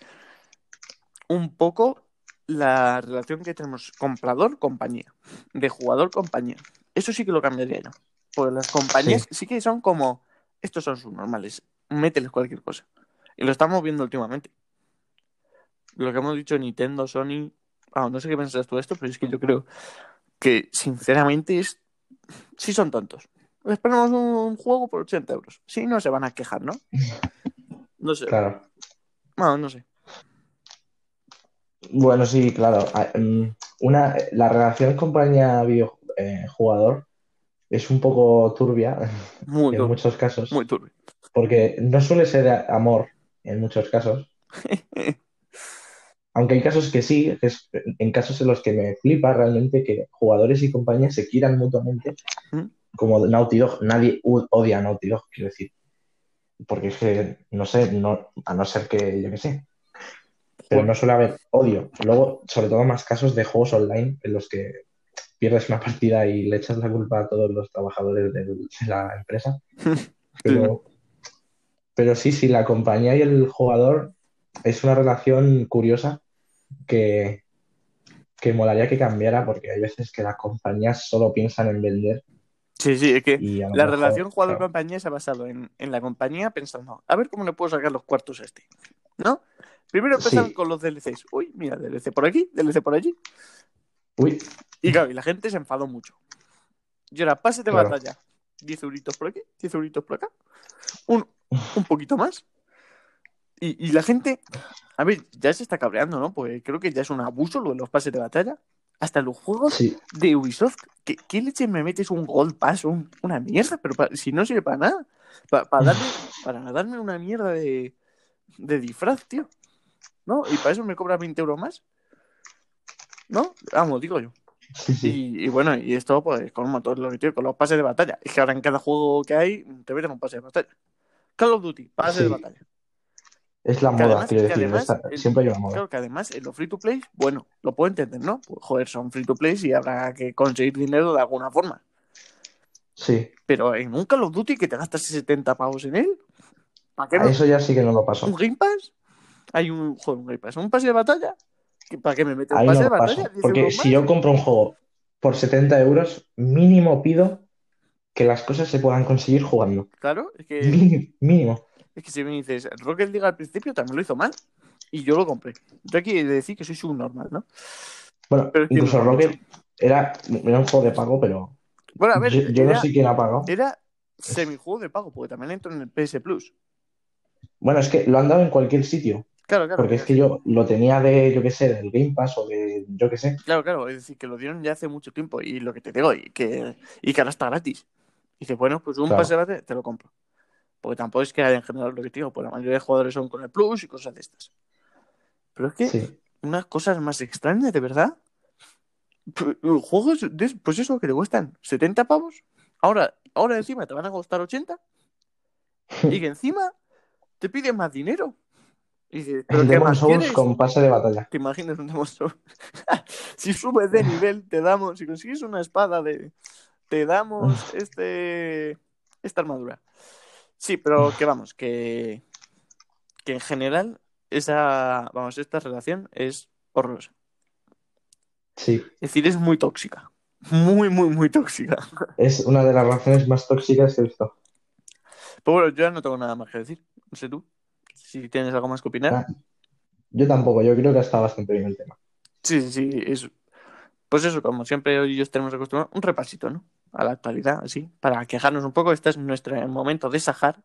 un poco la relación que tenemos comprador-compañía, de jugador-compañía. Eso sí que lo cambiaría yo. Porque las compañías sí, que son como, estos son sus normales, mételes cualquier cosa. Y lo estamos viendo últimamente. Lo que hemos dicho Nintendo, Sony, ah, no sé qué piensas tú de esto, pero es que yo creo que sinceramente es, sí son tontos. Esperamos un juego por 80 euros. Sí, no se van a quejar, ¿no? No sé. Claro. No, no sé. Bueno, sí, claro. Ah, mm, Una, la relación compañía-jugador es un poco turbia Muy en muchos casos, Muy turbio. porque no suele ser amor en muchos casos. Aunque hay casos que sí, es en casos en los que me flipa realmente que jugadores y compañías se quieran mutuamente, ¿Mm? como Naughty Dog. Nadie odia a Naughty Dog, quiero decir. Porque es que, no sé, no, a no ser que, yo qué sé. Pero no suele haber odio. Luego, sobre todo más casos de juegos online en los que pierdes una partida y le echas la culpa a todos los trabajadores de la empresa. Pero, pero sí, sí, la compañía y el jugador es una relación curiosa que, que molaría que cambiara porque hay veces que las compañías solo piensan en vender Sí, sí, es que la mejor, relación claro, jugador-compañía se ha basado en, en la compañía pensando, a ver cómo le puedo sacar los cuartos a este, ¿no? Primero empezaron Sí. con los DLCs. Uy, mira, DLC por aquí, DLC por allí. Uy, Y claro, y la gente se enfadó mucho. Y ahora, pase de Claro. batalla. 10 euritos por aquí, 10 euritos por acá. Un, un poquito más. Y, y la gente, a ver, ya se está cabreando, ¿no? Pues creo que ya es un abuso lo de los pases de batalla. Hasta los juegos sí, de Ubisoft, ¿qué, qué leche me metes un Gold Pass? Un- una mierda, pero pa- si no sirve para nada. Pa- para, darme, para darme una mierda de, de disfraz, tío. ¿No? Y para eso me cobra 20 euros más. ¿No? Vamos, digo yo. sí, sí. Y, y bueno, y esto, pues, con un lo que tío, con los pases de batalla. Es que ahora en cada juego que hay, te meten un pase de batalla. Call of Duty, pase Sí. de batalla. Es la Que moda, además- quiero decir. además esta- el- siempre hay una moda. Claro que además en los free to play, bueno, lo puedo entender, ¿no? Pues joder, son free to play y habrá que conseguir dinero de alguna forma. Sí, Pero en un Call of Duty que te gastas 70 pavos en él, ¿para qué a no? eso ya sí que no lo paso. ¿Un Game Pass? Hay un, joder, un Game Pass, un pase de batalla. ¿Que- ¿Para qué me metes un pase no de batalla? paso. 10 Porque si yo compro un juego por 70 euros, mínimo pido que las cosas se puedan conseguir jugando. Claro, es que, Mínimo. Es que si me dices, Rocket League al principio también lo hizo mal y yo lo compré. Yo aquí he de decir que soy subnormal, ¿no? Bueno, Pero incluso no- Rocket era, era un juego de pago, pero Bueno, a ver, yo, yo no sé quién ha pagado. era semijuego de pago, porque también entro en el PS Plus. Bueno, es que lo han dado en cualquier sitio. Claro, claro. Porque es que yo lo tenía de, yo qué sé, del Game Pass o de, yo qué sé. Claro, claro, es decir, que lo dieron ya hace mucho tiempo y lo que te digo, y que, y que ahora está gratis. Y dices, bueno, pues un Claro. pase base te lo compro. Porque tampoco es que haya en general lo que digo, pues la mayoría de jugadores son con el Plus y cosas de estas. Pero es que Sí, unas cosas más extrañas, de verdad. Juegos, de- pues eso, que te cuestan 70 pavos. Ahora, ahora encima te van a costar 80 y que encima te piden más dinero. Y dices, ¿pero qué más Souls quieres? con pase de batalla. ¿Te imaginas un Demon Souls? si subes de nivel, te damos, si consigues una espada de, te damos este, esta armadura. Sí, pero que vamos, que, que en general esa, vamos, esta relación es horrorosa. Sí, Es decir, es muy tóxica. Muy, muy, muy tóxica. es una de las relaciones más tóxicas que he visto. Pero bueno, yo ya no tengo nada más que decir. No sé tú. Si tienes algo más que opinar. Ah, Yo tampoco, yo creo que está bastante bien el tema. Sí, sí, sí. Es, pues eso, como siempre hoy ellos tenemos acostumbrado, un repasito, ¿no? A la actualidad, así, para quejarnos un poco. Este es nuestro momento de sajar.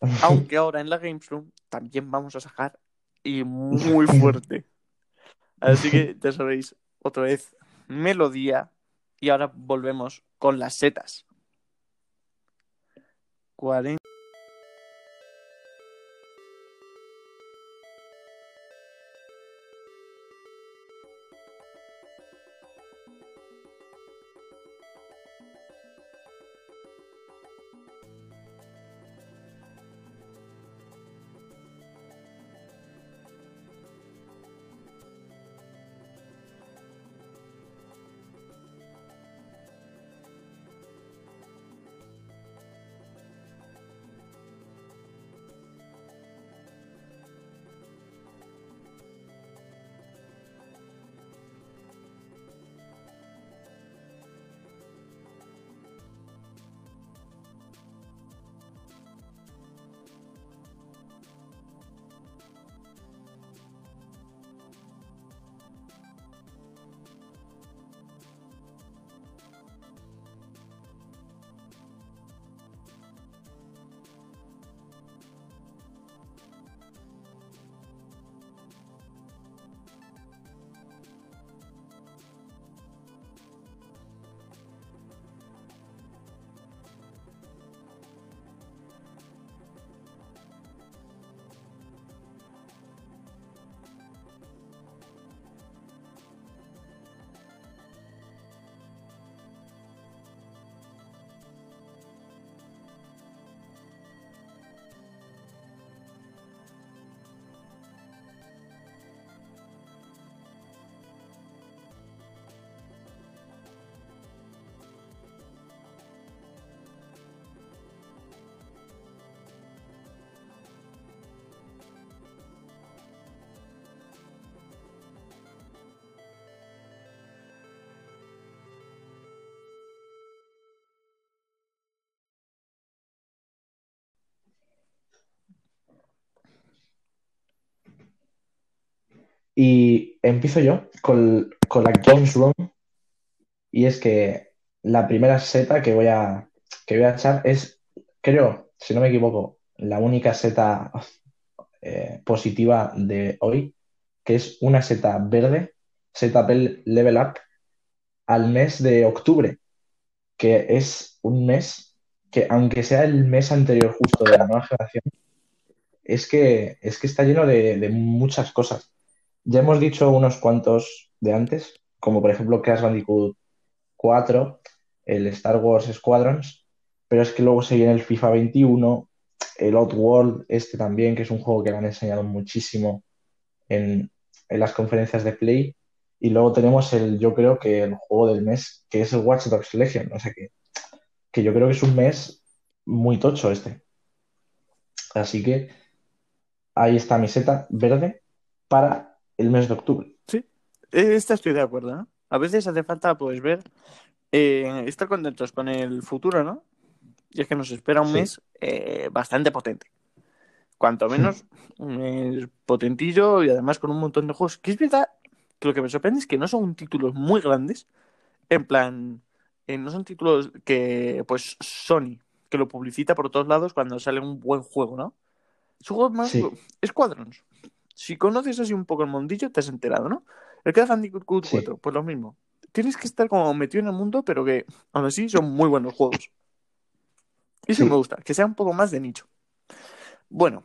Aunque ahora en la Games Room también vamos a sajar y muy fuerte. Así que ya sabéis, otra vez, melodía. Y ahora volvemos con las setas. 40. Y empiezo yo con, con la Games Room. Y es que la primera seta que voy a, que voy a echar es, creo, si no me equivoco, la única seta eh, positiva de hoy, que es una seta verde, seta level up, al mes de octubre, que es un mes que, aunque sea el mes anterior justo de la nueva generación, es que, es que está lleno de, de muchas cosas. Ya hemos dicho unos cuantos de antes, como por ejemplo Crash Bandicoot 4, el Star Wars Squadrons, pero es que luego se viene el FIFA 21, el Oddworld, este también, que es un juego que le han enseñado muchísimo en, en las conferencias de Play. Y luego tenemos el, yo creo que el juego del mes, que es el Watch Dogs Legion. O sea que, que yo creo que es un mes muy tocho este. Así que ahí está mi seta verde para el mes de octubre. Sí, esta estoy de acuerdo, ¿no? A veces hace falta, pues, ver, eh, estar contentos con el futuro, ¿no? Y es que nos espera un Sí. mes eh, bastante potente. Cuanto menos, un mes potentillo y además con un montón de juegos. Que es verdad que lo que me sorprende es que no son títulos muy grandes. En plan, eh, no son títulos que, pues, Sony, que lo publicita por todos lados cuando sale un buen juego, ¿no? Su juego más Sí. Squadrons. Si conoces así un poco el mundillo, te has enterado, ¿no? El Crash Bandicoot 4, Sí. pues lo mismo. Tienes que estar como metido en el mundo, pero que aún así son muy buenos juegos. Y eso Sí. me gusta, que sea un poco más de nicho. Bueno,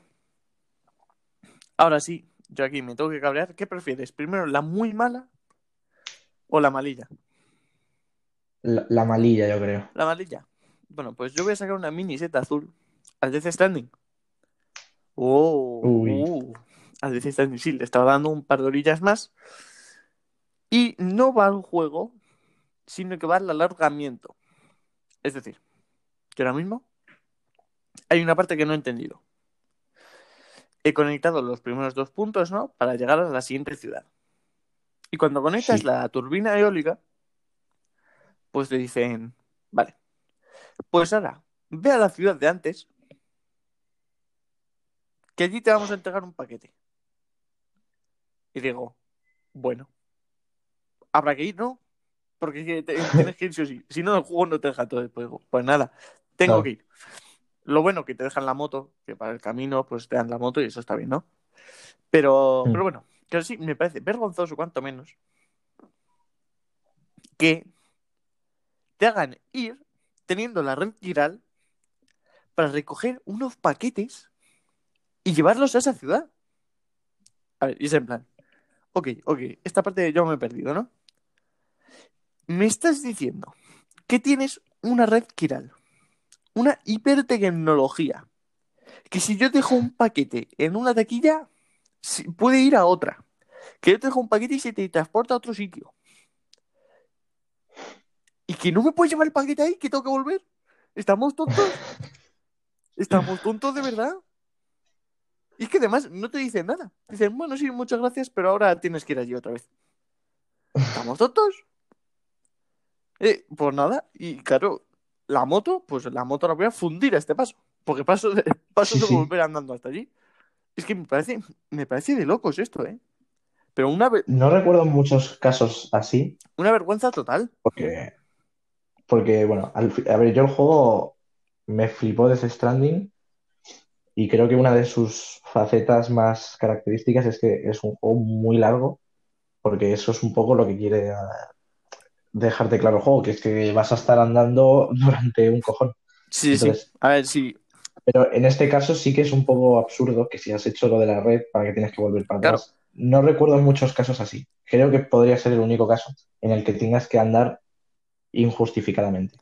ahora sí, yo aquí me tengo que cabrear. ¿Qué prefieres? ¿Primero la muy mala o la malilla? La, la malilla, yo creo. La malilla. Bueno, pues yo voy a sacar una mini seta azul al Death Stranding. Oh, Uy. uh, al Death Stranding sí, le estaba dando un par de orillas más. Y no va al juego, sino que va al alargamiento. Es decir, que ahora mismo hay una parte que no he entendido. He conectado los primeros dos puntos, ¿no? Para llegar a la siguiente ciudad. Y cuando conectas Sí. la turbina eólica, pues te dicen, vale, pues ahora, ve a la ciudad de antes, que allí te vamos a entregar un paquete. Y digo, bueno, habrá que ir, ¿no? Porque tienes que ir sí o sí. Si no, el juego no te deja todo después. Pues nada, tengo que ir. Lo bueno que te dejan la moto, que para el camino, pues te dan la moto y eso está bien, ¿no? Pero, Mm. pero bueno, que sí, me parece vergonzoso, cuanto menos, que te hagan ir teniendo la red viral para recoger unos paquetes y llevarlos a esa ciudad. A ver, y es en plan, ok, ok, esta parte yo me he perdido, ¿no? Me estás diciendo que tienes una red viral, una hipertecnología, que si yo dejo un paquete en una taquilla, puede ir a otra. Que yo te dejo un paquete y se te transporta a otro sitio. Y que no me puedes llevar el paquete ahí, que tengo que volver. ¿Estamos tontos? ¿Estamos tontos de verdad? Y es que además no te dicen nada. Dicen, bueno, sí, muchas gracias, pero ahora tienes que ir allí otra vez. ¿Estamos tontos? Eh, pues nada, y claro, la moto, pues la moto la voy a fundir a este paso. Porque paso de, paso Sí, de sí. volver andando hasta allí. Es que me parece, me parece de locos esto, ¿eh? Pero una, ve- No recuerdo muchos casos así, una vergüenza total. porque, porque bueno, al a ver, yo el juego me flipó desde Stranding y creo que una de sus facetas más características es que es un juego muy largo, porque eso es un poco lo que quiere ah, dejarte claro el juego, que es que vas a estar andando durante un cojón. Sí, Entonces, sí. A ver, sí. Pero en este caso sí que es un poco absurdo que si has hecho lo de la red para que tienes que volver para Claro. atrás. No recuerdo muchos casos así. Creo que podría ser el único caso en el que tengas que andar injustificadamente.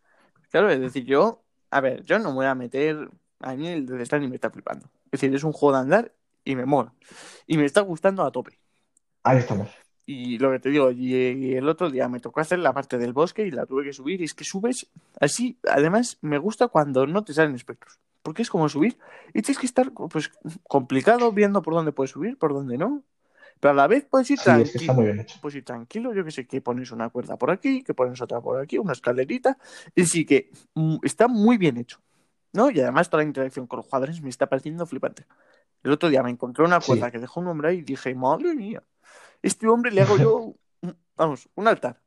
Claro, es decir, yo, a ver, yo no me voy a meter. A mí el de Stranding me está flipando. Es decir, es un juego de andar y me mola. Y me está gustando a tope. Ahí estamos. Y lo que te digo, y, el otro día me tocó hacer la parte del bosque y la tuve que subir. Y es que subes así. Además, me gusta cuando no te salen espectros. Porque es como subir y tienes que estar pues complicado viendo por dónde puedes subir, por dónde no. Pero a la vez puedes ir Sí, es que está tranquilo. muy bien hecho. Pues ir tranquilo, yo que sé, que pones una cuerda por aquí, que pones otra por aquí, una escalerita. Es decir, que mm, está muy bien hecho. ¿No? Y además toda la interacción con los jugadores me está pareciendo flipante. El otro día me encontré una Sí. cuerda que dejó un hombre ahí y dije, madre mía, este hombre le hago yo, un- vamos, un altar.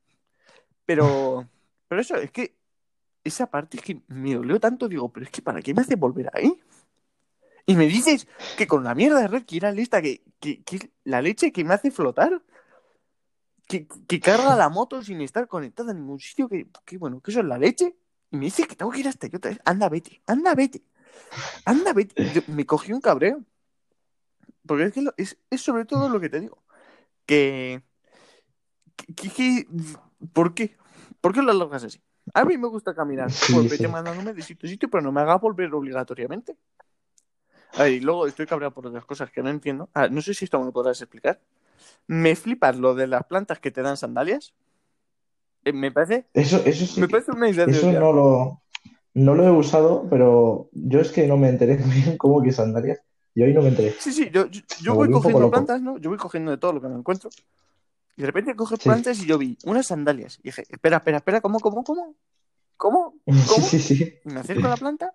Pero, pero eso, es que esa parte es que me dolió tanto, digo, pero es que ¿para qué me hace volver ahí? Y me dices que con la mierda de red que era lista, que, que, que la leche que me hace flotar, que, que carga la moto sin estar conectada en ningún sitio, que, que bueno, que eso es la leche. Y me dices que tengo que ir hasta yo otra vez. Anda, vete, anda, vete. Anda, vete. Yo- me cogí un cabreo. Porque es que lo- es, es sobre todo lo que te digo. Que, que, que- que- ¿Por qué? ¿Por qué lo alargas así? A mí me gusta caminar. Sí, pues vete sí. mandándome de sitio a sitio, pero no me haga volver obligatoriamente. A ver, y luego estoy cabreado por otras cosas que no entiendo. Ah, no sé si esto me lo podrás explicar. Me flipas lo de las plantas que te dan sandalias. Eh, me parece, Eso, eso sí me que- parece una idea de eso no lo, no lo he usado, pero yo es que no me enteré bien cómo que sandalias. Yo ahí no me enteré. Sí, sí, yo, yo, voy cogiendo plantas, ¿no? Yo voy cogiendo de todo lo que me encuentro. Y de repente coges Sí. plantas y yo vi unas sandalias. Y dije, espera, espera, espera, ¿cómo, cómo, cómo? ¿Cómo? Sí, ¿Cómo? sí, sí. Y me acerco a la planta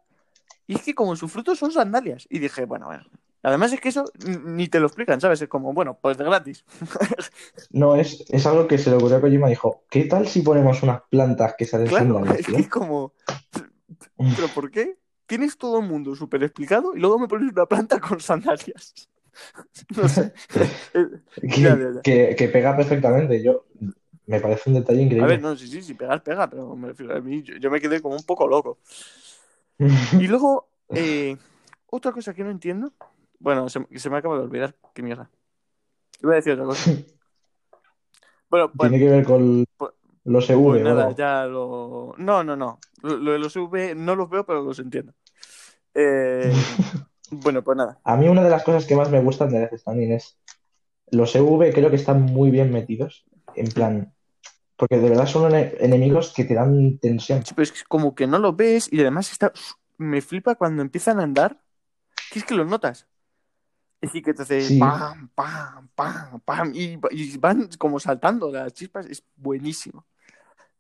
y es que como sus frutos son sandalias. Y dije, bueno, bueno. Además es que eso ni te lo explican, ¿sabes? Es como, bueno, pues de gratis. No, es, es algo que se le ocurrió a Kojima. Dijo, ¿qué tal si ponemos unas plantas que salen Claro, sandalias, es que es como, ¿pero por qué? Tienes todo el mundo súper explicado y luego me pones una planta con sandalias. no sé. Eh, Que, ya, ya, ya. que- que pega perfectamente. Yo, me parece un detalle A increíble. ver, no, sí, sí, sí, pegar, pega, pero me refiero a mí, yo, yo me quedé como un poco loco. Y luego, eh, otra cosa que no entiendo. Bueno, se, se me acaba de olvidar. Qué mierda. Iba a decir otra cosa. Bueno, pues, Tiene que ver con pues- los EV. pues nada, algo. ya lo. No, no, no. Lo, de los V no los veo, pero los entiendo. Eh, bueno, pues nada. A mí una de las cosas que más me gustan de Death Stranding es los EV creo que están muy bien metidos, en plan, porque de verdad son ene- enemigos que te dan tensión. Sí, pero es como que no lo ves y además está. Me flipa cuando empiezan a andar. Que es que lo notas. Es decir, que te hace Sí. pam, pam, pam, pam. Y, y van como saltando las chispas. Es buenísimo.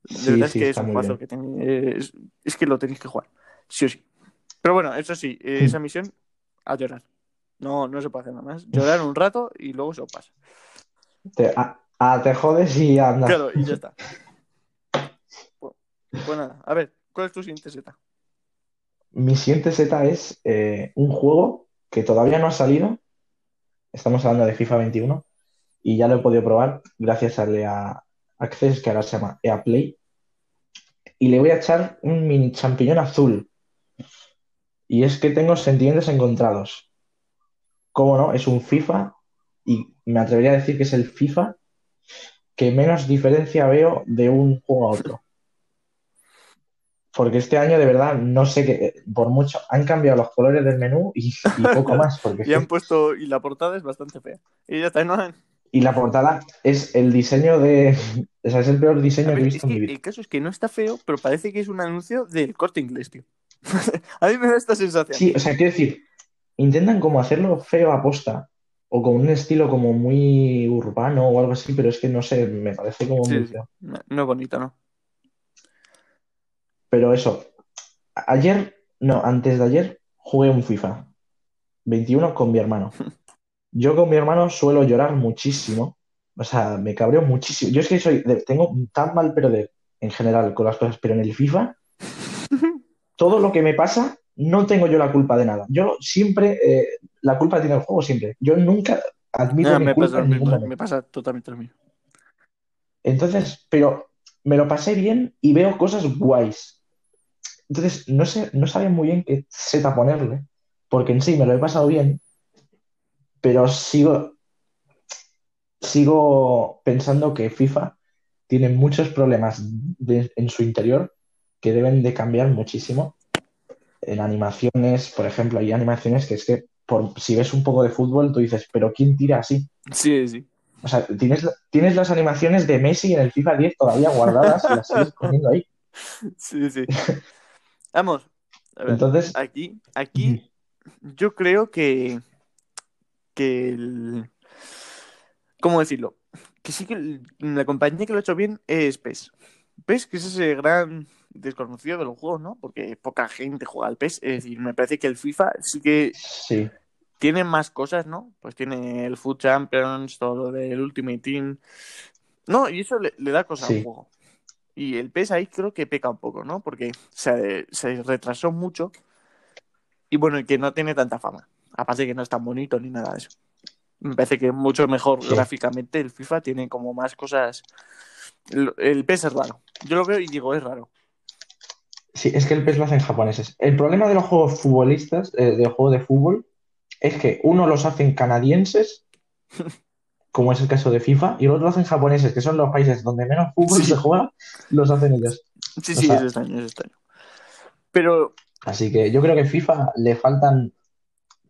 De Sí, verdad es que es un bien. que tenéis- es, es que lo tenéis que jugar. Sí o sí. Pero bueno, eso sí, eh, esa misión a llorar. No, no se puede hacer nada más. Llorar un rato y luego se os pasa. Te, a- a- te jodes y andas. Claro, y ya está. Pues, pues nada, a ver, ¿cuál es tu siguiente seta? Mi siguiente Z es eh, un juego que todavía no ha salido. Estamos hablando de FIFA 21 y ya lo he podido probar gracias al EA Access que ahora se llama EA Play. Y le voy a echar un mini champiñón azul. Y es que tengo sentimientos encontrados. ¿Cómo no? Es un FIFA y me atrevería a decir que es el FIFA que menos diferencia veo de un juego a otro. Porque este año de verdad no sé qué, por mucho, han cambiado los colores del menú y, y poco más. Porque Y han puesto, y la portada es bastante fea. Y ya está, ¿no? Y la portada es el diseño de. O sea, es el peor diseño que he visto en mi vida. el caso es que no está feo, pero parece que es un anuncio del corte inglés, tío. a mí me da esta sensación. Sí, o sea, quiero decir, intentan como hacerlo feo a posta o con un estilo como muy urbano o algo así, pero es que no sé, me parece como Sí, muy sí. feo. No, no es bonito, ¿no? Pero eso, ayer, no, antes de ayer, jugué un FIFA 21 con mi hermano. Yo con mi hermano suelo llorar muchísimo, o sea, me cabreo muchísimo. Yo es que soy, de- tengo tan mal perder en general con las cosas, pero en el FIFA, todo lo que me pasa, no tengo yo la culpa de nada. Yo siempre, eh, la culpa tiene el juego siempre. Yo nunca admito Ah, mi me culpa pasa en ningún me pasa totalmente lo mismo. Entonces, pero me lo pasé bien y veo cosas guays. Entonces, no sé, no sabía muy bien qué seta ponerle, porque en sí me lo he pasado bien, pero sigo, sigo pensando que FIFA tiene muchos problemas de- en su interior que deben de cambiar muchísimo. En animaciones, por ejemplo, hay animaciones que es que por, si ves un poco de fútbol, tú dices, pero ¿quién tira así? Sí, sí. O sea, tienes, tienes las animaciones de Messi en el FIFA 10 todavía guardadas y las sigues poniendo ahí. Sí, sí. Vamos, a ver, Entonces, aquí, aquí yo creo que, que el... ¿Cómo decirlo? Que sí que la compañía que lo ha hecho bien es PES. PES, que es ese gran desconocido de los juegos, ¿no? Porque poca gente juega al PES. Es decir, me parece que el FIFA sí que sí, tiene más cosas, ¿no? Pues tiene el Food Champions, todo lo del Ultimate Team. No, y eso le, le da cosas Sí. al juego. Y el PES ahí creo que peca un poco, ¿no? Porque se, se retrasó mucho y bueno, y que no tiene tanta fama. Aparte que no es tan bonito ni nada de eso. Me parece que mucho mejor Sí. gráficamente el FIFA tiene como más cosas. El, el PES es raro. Yo lo veo y digo, es raro. sí, es que el PES lo hacen japoneses. El problema de los juegos futbolistas, eh, de juego de fútbol, es que uno los hacen canadienses, como es el caso de FIFA, y otro lo hacen japoneses, que son los países donde menos fútbol Sí. se juega, los hacen ellos. Sí, O sí, sea- es extraño, es extraño. Pero Así que yo creo que FIFA le faltan,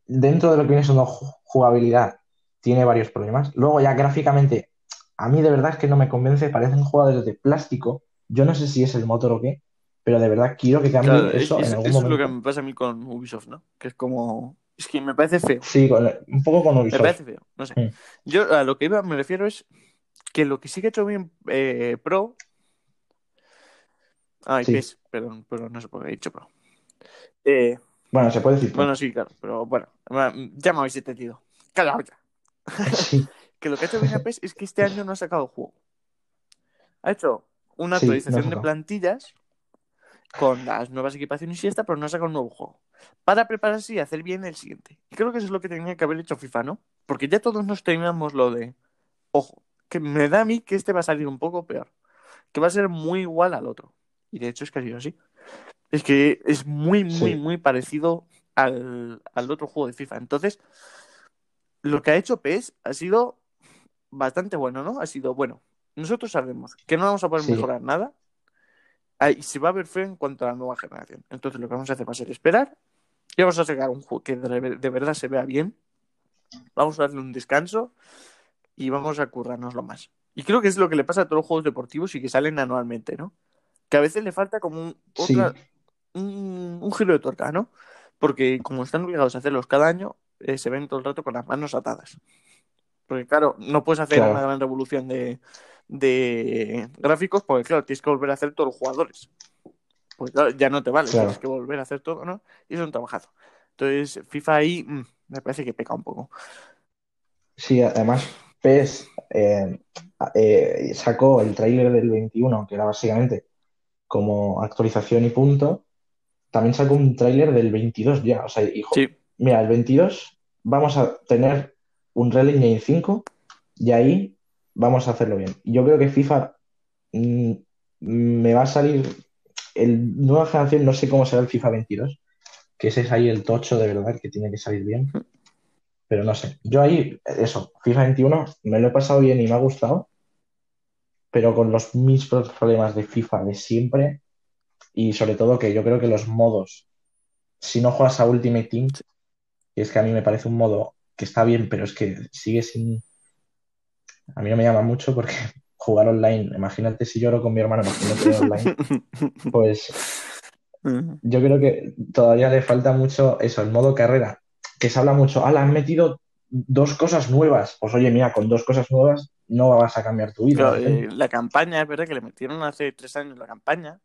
dentro de lo que viene siendo ju- jugabilidad, tiene varios problemas. Luego ya gráficamente, a mí de verdad es que no me convence, parecen jugadores de plástico. Yo no sé si es el motor o qué, pero de verdad quiero que cambie Claro, eso es- en algún eso es lo que me pasa a mí con Ubisoft, ¿no? Que es como. Es que me parece feo. Sí, con- un poco con Me Ubisoft. parece feo. No sé. Mm. Yo a lo que iba me refiero es que lo que sí que ha hecho bien eh, Pro. Ay, Sí. PES, perdón, pero no sé por qué he dicho Pro. Eh, Bueno, se puede decir. bueno, sí, claro, pero bueno, ya me habéis entendido. Calla ya. Sí, Que lo que ha hecho bien a PES es que este año no ha sacado juego. Ha hecho una Sí, no ha actualización de plantillas con las nuevas equipaciones y esta, pero no ha sacado un nuevo juego. Para prepararse y hacer bien el siguiente. Y creo que eso es lo que tenía que haber hecho FIFA, ¿no? Porque ya todos nos teníamos lo de, ojo, que me da a mí que este va a salir un poco peor, que va a ser muy igual al otro. Y de hecho es que ha sido así. Es que es muy, muy, Sí. muy parecido al, al otro juego de FIFA. Entonces, lo que ha hecho PES ha sido bastante bueno, ¿no? Ha sido, bueno, nosotros sabemos que no vamos a poder Sí. mejorar nada y se va a ver feo en cuanto a la nueva generación. Entonces, lo que vamos a hacer va a ser esperar y vamos a sacar un juego que de, verdad se vea bien. Vamos a darle un descanso y vamos a currárnoslo más. Y creo que es lo que le pasa a todos los juegos deportivos y que salen anualmente, ¿no? Que a veces le falta como un, Sí. otra- un, un giro de tuerca, ¿no? Porque como están obligados a hacerlos cada año, eh, se ven todo el rato con las manos atadas. Porque claro, no puedes hacer Claro. una gran revolución de, de gráficos porque claro, tienes que volver a hacer todos los jugadores. Pues claro, ya no te vale, Claro. tienes que volver a hacer todo, ¿no? Y es un trabajazo. Entonces, FIFA ahí mm, me parece que peca un poco. Sí, además, PES eh, eh, sacó el tráiler del 21, que era básicamente como actualización y punto. También sacó un tráiler del 22 ya. O sea, hijo, Sí, mira, el 22 vamos a tener un Real Engine 5 y ahí vamos a hacerlo bien. Yo creo que FIFA mm, me va a salir el nueva generación, no sé cómo será el FIFA 22, que ese es ahí el tocho de verdad que tiene que salir bien. Pero no sé. Yo ahí, eso, FIFA 21 me lo he pasado bien y me ha gustado, pero con los mismos problemas de FIFA de siempre y sobre todo que yo creo que los modos, si no juegas a Ultimate Team, es que a mí me parece un modo que está bien, pero es que sigue sin... A mí no me llama mucho porque jugar online, imagínate si lloro con mi hermano tiene online, pues yo creo que todavía le falta mucho eso, el modo carrera, que se habla mucho, ah, le han metido dos cosas nuevas. Pues oye, mira, con dos cosas nuevas no vas a cambiar tu vida. Repente. eh, la campaña, es verdad que le metieron hace tres años la campaña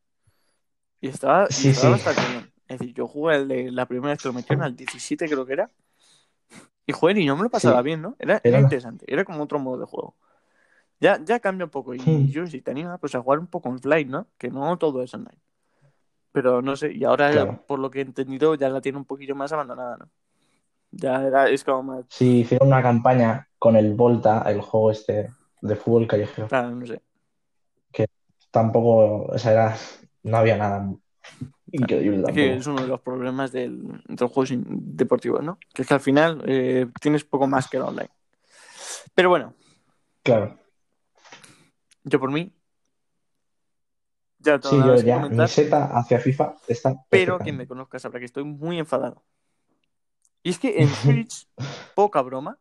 y estaba, y Sí, estaba sí. bastante bien. Es decir, yo jugué el de la primera vez que lo metieron, al 17 creo que era, y joder, y no me lo pasaba Sí. bien, ¿no? Era Era- interesante, era como otro modo de juego. Ya, ya cambia un poco, y yo si te anima pues a jugar un poco Flight, ¿no? Que no todo es online. Pero no sé, y ahora Claro. por lo que he entendido ya la tiene un poquillo más abandonada, ¿no? Ya era, es como más, Sí, hicieron una campaña con el Volta, el juego este de fútbol callejero. claro, no sé. Tampoco, o sea, era, no había nada increíble Es que es uno de los problemas del, de los juegos deportivos, ¿no? Que es que al final eh, tienes poco más que el online. Pero bueno, Claro. Yo por mí. Ya todo Sí, yo ya, mi seta hacia FIFA está pero quien me conozca sabrá que estoy muy enfadado. Y es que en Switch, poca broma,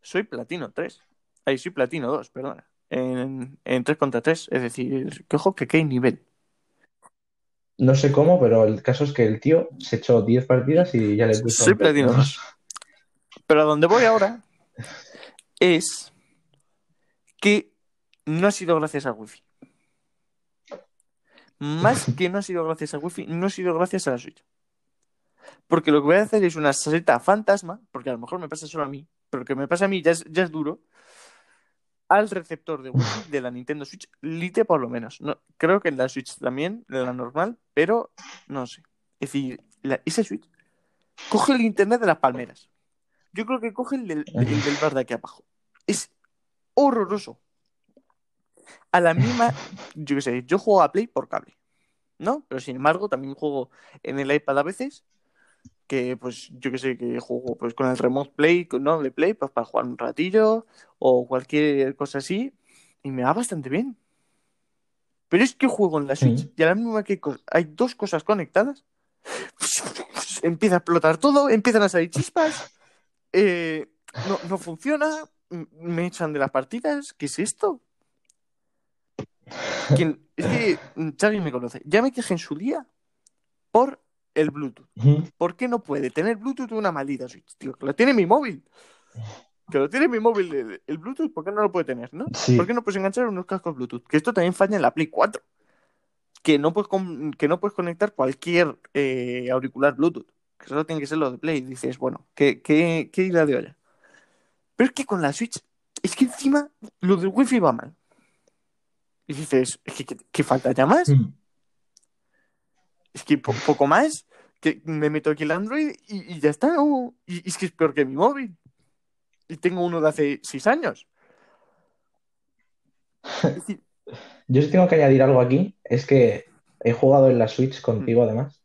soy platino 3. Ahí soy platino 2, perdona. En, en 3 contra 3. Es decir, que ojo que qué nivel. No sé cómo, pero el caso es que el tío se echó 10 partidas y ya le puso Soy platino 2. Pero a donde voy ahora es que no ha sido gracias al wifi. Más que no ha sido gracias al wifi, no ha sido gracias a la Switch. Porque lo que voy a hacer es una seta fantasma, porque a lo mejor me pasa solo a mí, pero que me pasa a mí ya es, ya es duro, al receptor de wifi de la Nintendo Switch Lite por lo menos. No, creo que en la Switch también, de la normal, pero no sé. Es decir, la- esa Switch coge el internet de las palmeras. Yo creo que coge el del, el del bar de aquí abajo. Es horroroso. A la misma, yo qué sé, yo juego a Play por cable, ¿no? Pero sin embargo, también juego en el iPad a veces, que pues yo qué sé, que juego pues con el Remote Play, con- no de Play, pues para jugar un ratillo o cualquier cosa así, y me va bastante bien. Pero es que juego en la Switch Sí. y a la misma que hay dos cosas conectadas, empieza a explotar todo, empiezan a salir chispas, eh, no, no funciona, me echan de las partidas, ¿qué es esto? ¿Quién- Es que mm, Xavi me conoce, ya me quejé en su día por el Bluetooth. ¿Por qué no puede tener Bluetooth una maldita Switch, tío? Que lo tiene mi móvil. Que lo tiene mi móvil el, el Bluetooth, ¿por qué no lo puede tener, no? Sí. ¿Por qué no puedes enganchar unos cascos Bluetooth? Que esto también falla en la Play 4. Que no puedes, con- que no puedes conectar cualquier eh, auricular Bluetooth. Que solo tiene que ser lo de Play. Y dices, bueno, ¿qué, qué, qué idea de olla? Pero es que con la Switch, es que encima lo del Wi-Fi va mal. Y dices, es que, que, que falta ya más. Mm. Es que po- poco más que me meto aquí el Android y, y ya está. ¿no? Y, y es que es peor que mi móvil. Y tengo uno de hace seis años. Es decir, Yo sí tengo que añadir algo aquí, es que he jugado en la Switch contigo además.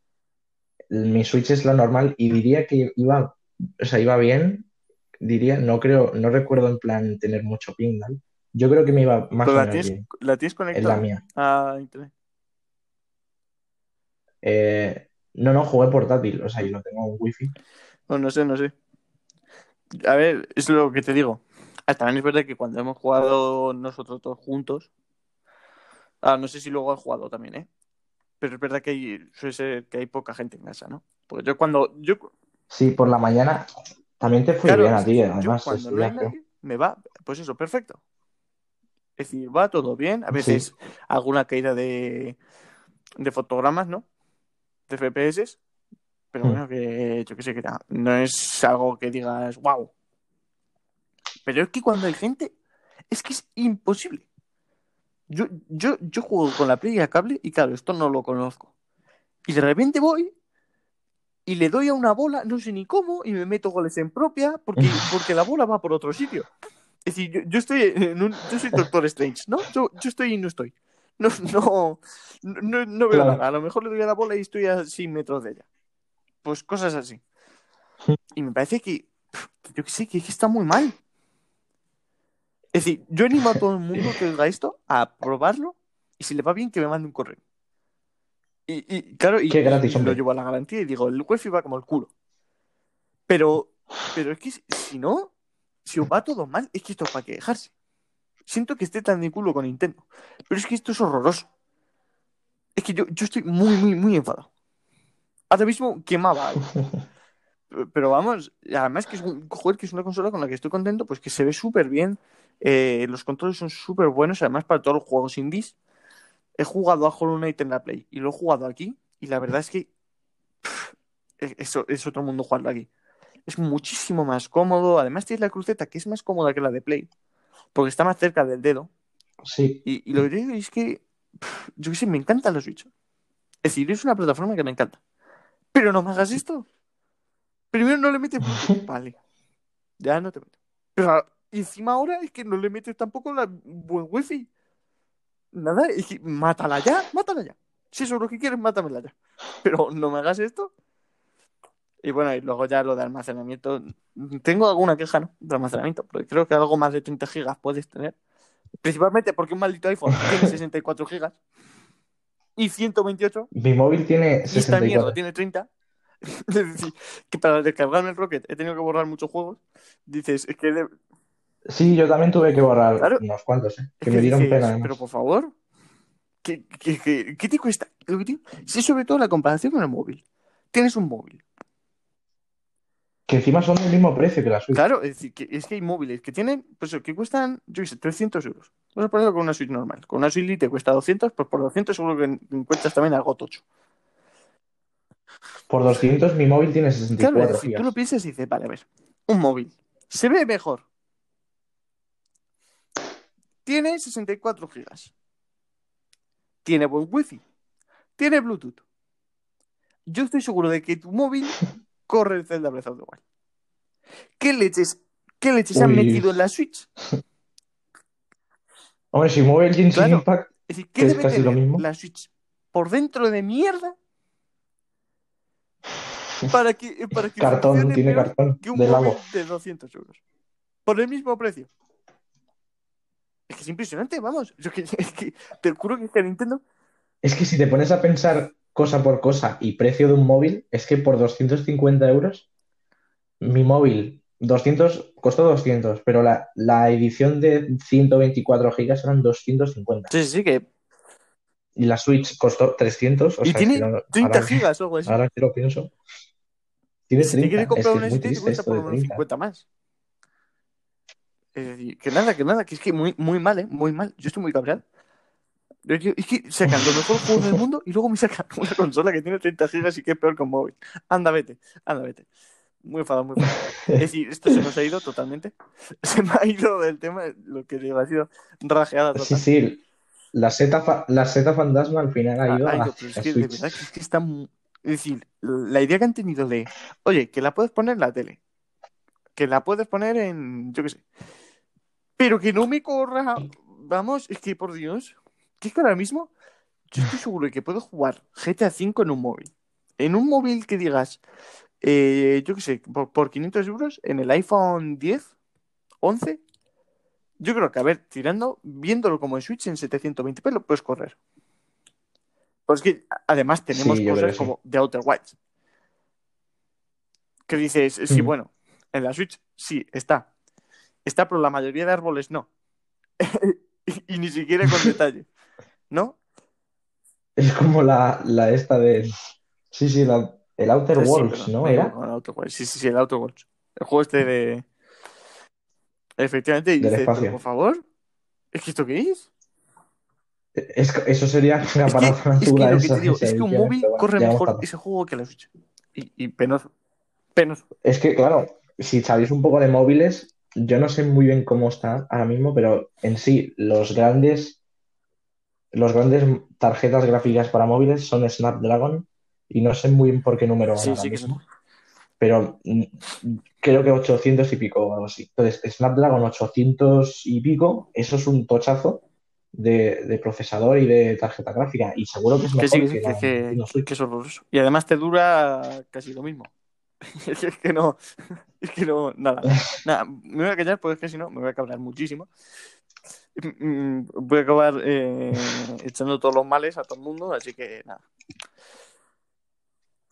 Mi Switch es la normal y diría que iba, o sea, iba bien, diría, no creo, no recuerdo en plan tener mucho ping, ¿vale? Yo creo que me iba más ¿pero o la tienes, bien la tienes en conectada la mía. a internet? Eh, no, no, jugué portátil, o sea, y lo tengo en wifi. No, no sé, no sé. A ver, es lo que te digo. Ah, También es verdad que cuando hemos jugado nosotros todos juntos, ah, no sé si luego has jugado también, ¿eh? Pero es verdad que hay, suele ser que hay poca gente en casa, ¿no? Porque yo cuando, yo, Sí, por la mañana también te fue claro, bien a es ti, además, yo cuando no hay nadie, me va, pues eso, perfecto. Es decir, va todo bien, a veces alguna caída de, de fotogramas, ¿no? De FPS, pero Hmm. bueno, que yo que sé, que ta- no es algo que digas, wow. Pero es que cuando hay gente, es que es imposible. Yo, yo, yo juego con la Play a cable y claro, esto no lo conozco. Y de repente voy y le doy a una bola, no sé ni cómo, y me meto goles en propia porque, porque la bola va por otro sitio. Es decir, yo, yo estoy en un, yo soy Doctor Strange, ¿no? Yo, yo estoy y no estoy. No, no, no, no veo Claro. nada. A lo mejor le doy a la bola y estoy a 100 metros de ella. Pues cosas así. Y me parece que, yo que sé, que, que está muy mal. Es decir, yo animo a todo el mundo que oiga esto a probarlo y si le va bien que me mande un correo. Y, y, claro, y, gratis, y lo llevo a la garantía y digo, el wifi va como el culo. Pero, pero es que si no, si os va todo mal, es que esto es para quejarse. Siento que esté tan de culo con Nintendo. Pero es que esto es horroroso. Es que yo, yo estoy muy, muy, muy enfadado. Ahora mismo quemaba algo. Pero vamos, además que es, un, joder, que es una consola con la que estoy contento, pues que se ve súper bien. eh, los controles son súper buenos, además para todos los juegos indies. He jugado a Hollow Knight en la Play y lo he jugado aquí. Y la verdad es que pff, es, es- es otro mundo jugarlo aquí. Es muchísimo más cómodo. Además, tienes la cruceta que es más cómoda que la de Play, porque está más cerca del dedo. Sí, Y, y lo que digo es que, pff, yo qué sé, me encanta la Switch. Es decir, es una plataforma que me encanta. Pero no me hagas esto. Primero no le metes. Vale. Ya no te meto. Pero encima ahora es que no le metes tampoco la buen wifi. Nada, es que mátala ya, mátala ya. Si eso es lo que quieres, mátamela ya. Pero no me hagas esto. Y bueno, y luego ya lo de almacenamiento. Tengo alguna queja, ¿no? De almacenamiento, porque creo que algo más de 30 gigas puedes tener. Principalmente porque un maldito iPhone tiene 64 gigas y 128 mi móvil tiene y esta mierda 64. tiene 30. Es decir, que para descargarme el Rocket he tenido que borrar muchos juegos. Dices, es que, de- Sí, yo también tuve que borrar Claro. unos cuantos, ¿eh? Que me dieron dices, pena, además. pero por favor, ¿qué, qué, qué- qué te cuesta? Sí, sobre todo la comparación con el móvil. Tienes un móvil. Que encima son del mismo precio que la Switch. Claro, es decir, que es que hay móviles que tienen, pues que cuestan, yo qué sé, 300 euros. Vamos a ponerlo con una Switch normal. Con una Switch Lite cuesta 200, pues por 200 seguro que encuentras también algo tocho. Por 200 mi móvil tiene Claro, 64 es decir, tú lo piensas y dices, vale, a ver, un móvil se ve mejor. Tiene 64 gigas. Tiene buen wifi. Tiene Bluetooth. Yo estoy seguro de que tu móvil corre el Zelda Breath of the Wild. ¿Qué leches, qué leches han metido en la Switch? Hombre, si mueve el Genshin Claro. Impact, Es decir, ¿qué es debe casi lo mismo. la Switch por dentro de mierda para que, para que cartón, tiene cartón que un de móvil lago. de 200 euros. Por el mismo precio. Es que es impresionante, vamos. Yo que- es que te juro que es que Nintendo. Es que si te pones a pensar cosa por cosa y precio de un móvil, es que por 250 euros, mi móvil 200, costó 200, pero la, la edición de 124 gigas eran 250. Sí, sí, que. Y la Switch costó 300, o y sea, tiene es que no- 30 ahora, gigas o algo así. ahora que lo pienso. Tiene si te 30, quieres es comprar una triste cuesta por 30. 50 más. Es decir, que nada, que nada, que es que muy, muy mal, ¿eh? Muy mal. Yo estoy muy cabreado. Es que sacan los mejores juegos del mundo y luego me sacan una consola que tiene 30 gigas y que es peor que un móvil. Anda, vete, anda, vete. Muy enfadado, muy enfadado. Es decir, esto se nos ha ido totalmente. Se me ha ido del tema, lo que digo, ha sido rajeada total. Sí, sí, la fa- la fantasma al final ha ido Ha- ha a ido, pero es que de verdad es que está Es decir, la idea que han tenido de, oye, que la puedes poner en la tele, que la puedes poner en, yo qué sé, pero que no me corra, vamos, es que por Dios, que es que ahora mismo yo estoy seguro de que puedo jugar GTA V en un móvil. En un móvil que digas, eh, yo qué sé, por, por 500 euros, en el iPhone 10, 11, yo creo que, a ver, tirando, viéndolo como en Switch en 720p, lo puedes correr. Pues es que además tenemos Sí, yo cosas como The Outer Wilds. Que dices, sí, Mm. bueno, en la Switch sí, está. Está, pero la mayoría de árboles no. y ni siquiera con detalle. ¿No? Es como la, la esta de. Sí, sí, la- el Outer Sí, Worlds, ¿no? ¿Era? el Outer. Sí, sí, sí, el Outer Worlds. El juego este de. Efectivamente, y pero por favor, ¿es que esto qué es? Es, eso sería una Es que, parada es que digo, esas es que un móvil bueno, corre mejor ese juego que la Switch. Y, y penoso. Penoso. Es que, claro, si sabéis un poco de móviles, yo no sé muy bien cómo está ahora mismo, pero en sí, los grandes, los grandes tarjetas gráficas para móviles son Snapdragon y no sé muy bien por qué número van Sí, ahora sí que mismo, son. pero mm, creo que 800 y pico o algo así. Entonces, Snapdragon 800 y pico, eso es un tochazo de, de procesador y de tarjeta gráfica y seguro que es Que sí, mejor que, que sí, la que, que- que es horroroso. Y además te dura casi lo mismo. es que no, es que no, nada. Nada, me voy a callar porque es que si no me voy a cabrar muchísimo. Mm, Voy a acabar eh, echando todos los males a todo el mundo, así que nada.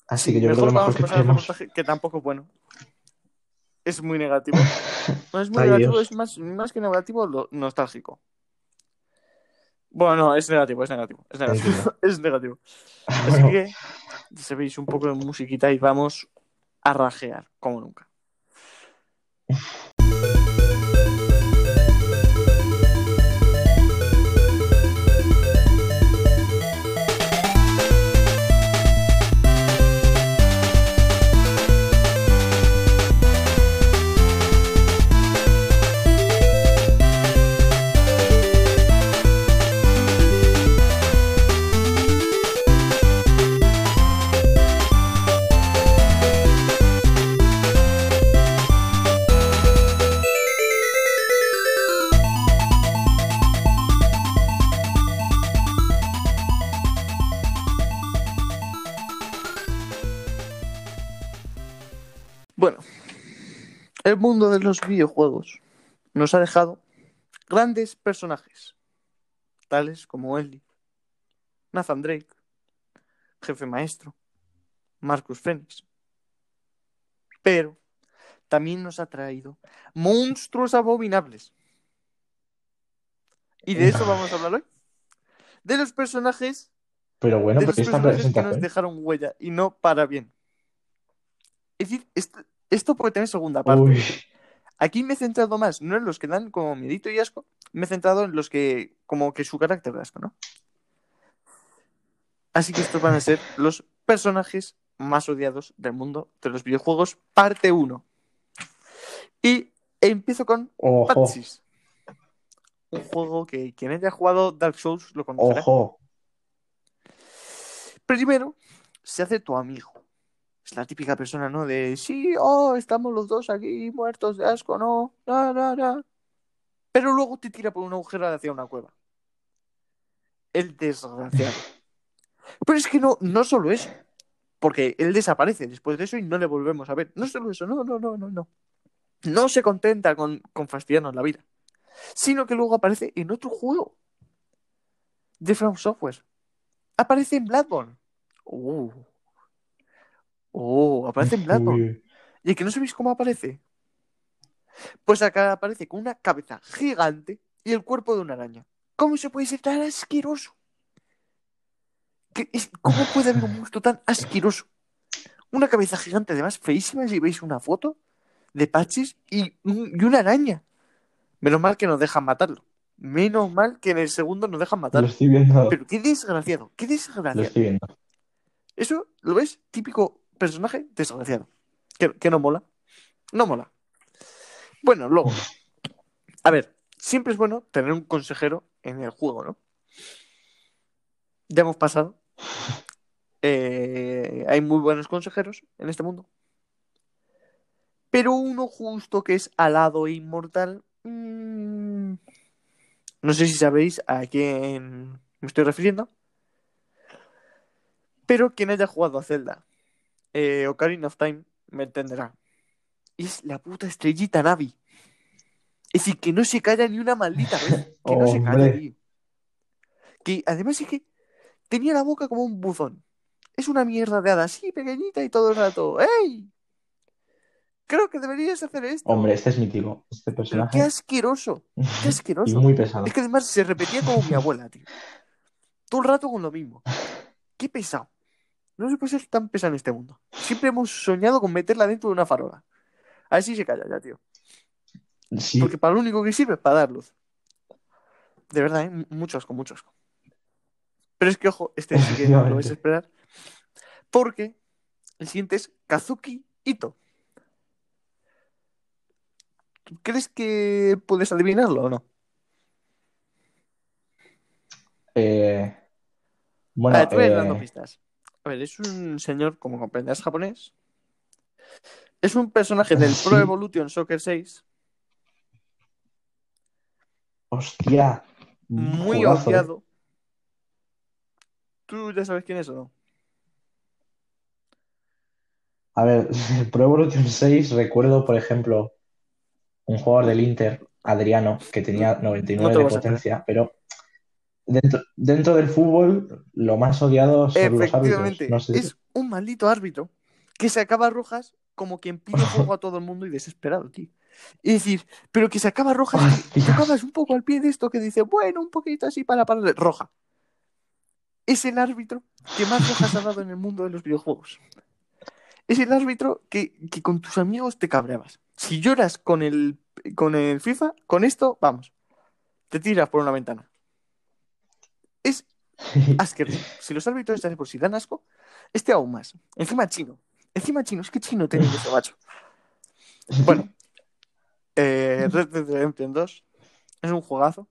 Así Sí, que yo creo que mejor lo mejor que tenemos. que tampoco es bueno. Es muy negativo. No es muy Ay, negativo, Dios. es más, más que negativo, lo nostálgico. Bueno, no, es negativo, es negativo. Es negativo. Es negativo. Así que, ya sabéis, un poco de musiquita y vamos a rajear, como nunca. El mundo de los videojuegos nos ha dejado grandes personajes, tales como Ellie, Nathan Drake, Jefe Maestro, Marcus Phoenix. Pero también nos ha traído monstruos abominables. Y de eso vamos a hablar hoy. De los personajes, pero bueno, de esta personajes que nos presentación. dejaron huella y no para bien. Es decir, esto, esto puede tener segunda parte. Uy, Aquí me he centrado más, no en los que dan como miedito y asco, me he centrado en los que, como que su carácter de asco, ¿no? Así que estos van a ser los personajes más odiados del mundo de los videojuegos, parte 1. Y empiezo con ojo, Patsis. Un juego que quien haya jugado Dark Souls lo conocerá. ojo. Primero, se hace tu amigo. La típica persona, ¿no? De, sí, oh, estamos los dos aquí muertos de asco, no, no, no, no. Pero luego te tira por un agujero hacia una cueva. El desgraciado. Pero es que no, no solo eso. Porque él desaparece después de eso y no le volvemos a ver. No solo eso, no, no, no, no, no. No se contenta con, con fastidiarnos la vida. Sino que luego aparece en otro juego. De From Software. Aparece en Bloodborne. Oh. Oh, aparece en. Uy, ¿Y que no sabéis cómo aparece? Pues acá aparece con una cabeza gigante y el cuerpo de una araña. ¿Cómo se puede ser tan asqueroso? ¿Qué es- ¿Cómo puede haber un monstruo tan asqueroso? Una cabeza gigante, además feísima, si veis una foto de Patches y, y una araña. Menos mal que nos dejan matarlo. Menos mal que en el segundo nos dejan lo matarlo. estoy viendo, Pero qué desgraciado, qué lo desgraciado. estoy viendo. Eso, ¿lo ves? Típico personaje desgraciado. Que, que no mola. No mola. Bueno, luego. A ver, siempre es bueno tener un consejero en el juego, ¿no? Ya hemos pasado eh, hay muy buenos consejeros en este mundo. Pero uno justo que es alado e inmortal. mm, no sé si sabéis a quién me estoy refiriendo. Pero quien haya jugado a Zelda eh, Ocarina of Time me entenderá. Es la puta estrellita Navi. Es decir, que no se calla ni una maldita vez. Que no se calla, tío. Que además es que tenía la boca como un buzón. Es una mierda de hada así, pequeñita y todo el rato. ¡Ey! Creo que deberías hacer esto. Hombre, este es mítico. Este Pero personaje. qué asqueroso. Qué Y asqueroso. muy pesado. Es que además se repetía como mi abuela, tío. Todo el rato con lo mismo. Qué pesado. No se puede ser tan pesado en este mundo. Siempre hemos soñado con meterla dentro de una farola. A ver si se calla ya, tío. Sí, Porque para lo único que sirve es para dar luz. De verdad, ¿eh? Mucho asco, mucho asco. Pero es que, ojo, este sí que no lo vais a esperar. Porque el siguiente es Kazuki Ito. ¿Tú ¿Crees que puedes adivinarlo o no? eh, bueno, a ver, te voy eh, dando pistas. A ver, es un señor, como comprenderás, japonés. Es un personaje del Sí. Pro Evolution Soccer 6, hostia, muy eh. odiado. ¿Tú ya sabes quién es o no? A ver, Pro Evolution 6 recuerdo, por ejemplo, un jugador del Inter, Adriano, que tenía 99 No te de potencia, pero dentro, dentro del fútbol lo más odiado son los árbitros. No sé, es un maldito árbitro que sacaba rojas como quien pide juego a todo el mundo y desesperado, tío. Es decir, pero que sacaba rojas que Hostia. tocabas un poco al pie de esto que dice, bueno, un poquito así para parar roja. Es el árbitro que más rojas ha dado en el mundo de los videojuegos. Es el árbitro que, que con tus amigos te cabreabas. Si lloras con el, con el FIFA, con esto, vamos, te tiras por una ventana. Asqueroso. Si los árbitros de por sí dan asco, este aún más. Encima chino. Encima chino. Es que chino tiene ese macho. Bueno, eh, Red Dead Redemption 2 es un juegazo.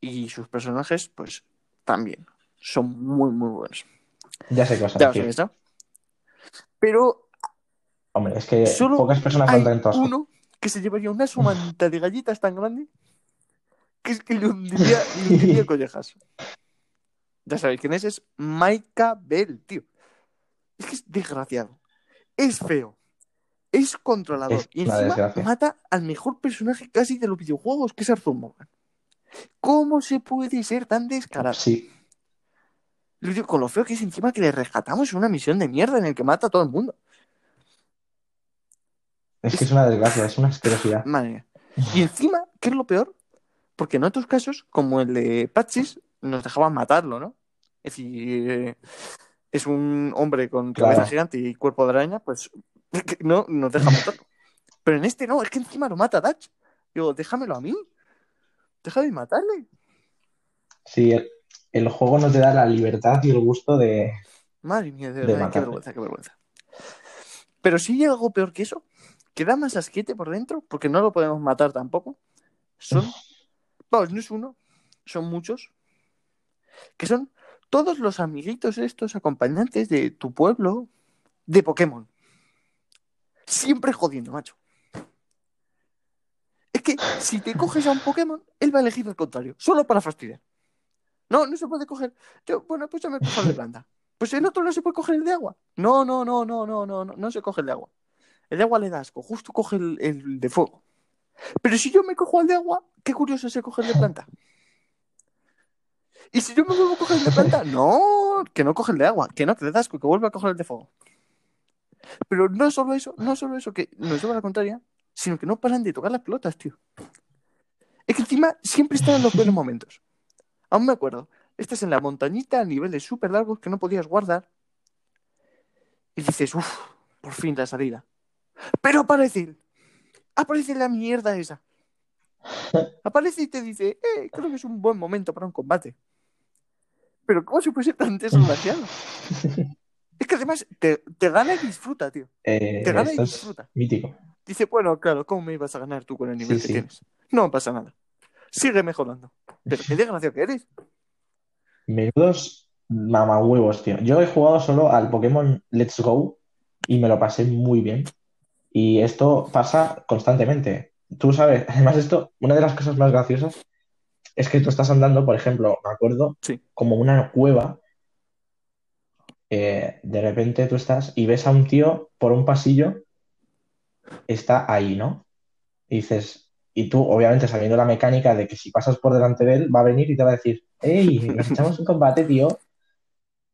Y sus personajes, pues, también. Son muy, muy buenos. ya sé qué vas a decir. sabéis, ¿no? Pero Hombre, es que Solo pocas personas hay tanto uno que se llevaría una somanta de galletas tan grande que es que le hundiría, le hundiría collejas. Ya sabéis quién es, es Maika Bell, tío. Es que es desgraciado. Es feo. Es controlador. Es y encima mata al mejor personaje casi de los videojuegos, que es Arthur Morgan. ¿Cómo se puede ser tan descarado? Sí, Lo digo, Con lo feo que es encima que le rescatamos en una misión de mierda en el que mata a todo el mundo. es que es una desgracia, es una asquerosidad. Madre mía. Y encima, ¿qué es lo peor? Porque en otros casos, como el de Patchis, nos dejaban matarlo, ¿no? Es decir, es un hombre con cabeza Claro. gigante y cuerpo de araña, pues no nos deja matarlo. Pero en este no, es que encima lo mata Dutch. Digo, déjamelo a mí. Deja de matarle. Sí, el, el juego no te da la libertad y el gusto de... Madre mía, de De verdad, qué vergüenza, qué vergüenza. Pero si hay algo peor que eso, que da más asquete por dentro, porque no lo podemos matar tampoco. Son, vamos, no es uno, son muchos, que son todos los amiguitos estos acompañantes de tu pueblo de Pokémon. Siempre jodiendo, macho. Es que si te coges a un Pokémon, él va a elegir el contrario, solo para fastidiar. No, no se puede coger. Yo, bueno, pues yo me cojo el de planta. Pues el otro no se puede coger el de agua. No, no, no, no, no, no, no, no se coge el de agua. El de agua le da justo coge el, el de fuego. Pero si yo me cojo el de agua, qué curioso se coge el de planta. Y si yo me vuelvo a coger el de planta, no, que no coge el de agua, que no, que le da asco, que vuelve a coger el de fuego. Pero no solo eso, no solo eso, que nos lleva a la contraria, sino que no paran de tocar las pelotas, tío. Es que encima siempre están en los buenos momentos. Aún me acuerdo, estás en la montañita a niveles súper largos que no podías guardar. Y dices, uff, por fin la salida. Pero aparece él. Aparece la mierda esa. Aparece y te dice, eh, creo que es un buen momento para un combate. Pero ¿cómo se puede ser tan desgraciado? es que además te, te gana y disfruta, tío. Eh, Te gana y disfruta. mítico. Dice, bueno, claro, ¿cómo me ibas a ganar tú con el nivel Sí, que sí. tienes? No pasa nada. Sigue mejorando. Pero qué desgraciado que eres. Menudos Mamá huevos, tío. Yo he jugado solo al Pokémon Let's Go y me lo pasé muy bien. Y esto pasa constantemente. Tú sabes, además esto, una de las cosas más graciosas es que tú estás andando, por ejemplo, me acuerdo, Sí. como una cueva. eh, de repente tú estás y ves a un tío por un pasillo, está ahí, ¿no? Y dices, y tú, obviamente, sabiendo la mecánica de que si pasas por delante de él, va a venir y te va a decir, hey, nos echamos un combate, tío.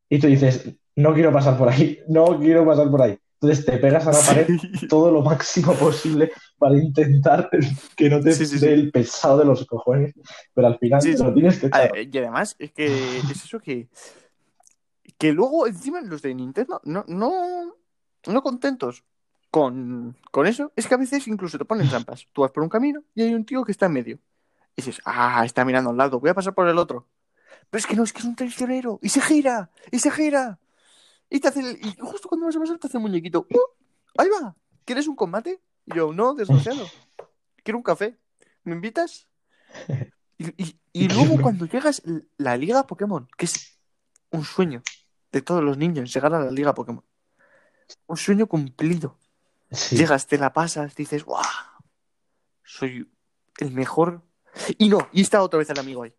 Y tú dices, no quiero pasar por ahí, no quiero pasar por ahí. Entonces te pegas a la pared Sí. todo lo máximo posible para intentar que no te Sí, dé el pesado de los cojones, pero al final te lo tienes que echar. Y además, es que es eso que. Que luego, encima, los de Nintendo, no, no, no contentos con, con eso, es que a veces incluso te ponen trampas. Tú vas por un camino y hay un tío que está en medio. Y dices, ah, está mirando a un lado, voy a pasar por el otro. Pero es que no, es que es un traicionero. Y se gira, y se gira. Y te hace el- y justo cuando vas a pasar te hace el muñequito. ¡Uh! ahí va. ¿Quieres un combate? Y yo, no, desgraciado. Quiero un café. ¿Me invitas? Y, y- y luego cuando llegas la Liga Pokémon, que es un sueño de todos los niños, llegar a la Liga Pokémon. Un sueño cumplido. Sí. Llegas, te la pasas, dices, ¡guau! Soy el mejor. Y no, y está otra vez el amigo ahí.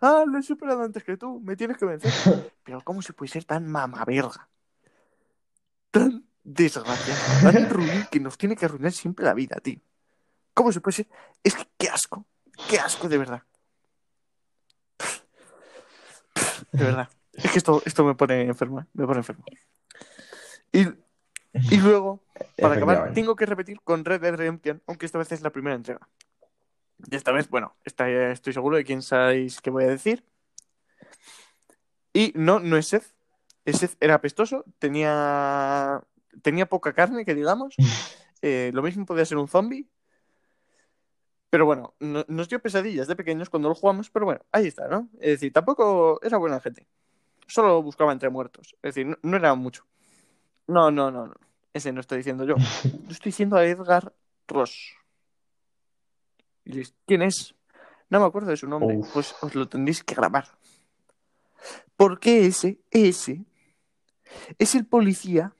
Ah, lo he superado antes que tú, me tienes que vencer. Pero ¿cómo se puede ser tan mamaverga? Tan desgraciado, tan ruin que nos tiene que arruinar siempre la vida, tío. ¿Cómo se puede ser? Es que qué asco, qué asco de verdad. De verdad. Es que esto, esto me pone enfermo, me pone enfermo. Y, y luego, para acabar, tengo que repetir con Red Dead Redemption, aunque esta vez es la primera entrega. Y esta vez, bueno, esta, estoy seguro de quién sabéis qué voy a decir. Y no, no es Seth. Seth era apestoso, tenía, tenía poca carne, que digamos. Eh, lo mismo podía ser un zombie. Pero bueno, no- nos dio pesadillas de pequeños cuando lo jugamos, pero bueno, ahí está, ¿no? Es decir, tampoco era buena gente. Solo buscaba entre muertos. Es decir, no, no era mucho. No, no, no, no. Ese no estoy diciendo yo. Yo estoy diciendo a Edgar Ross. Y diréis, ¿Quién es? No me acuerdo de su nombre. Uf. Pues os lo tendréis que grabar. Porque ese, ese, es el policía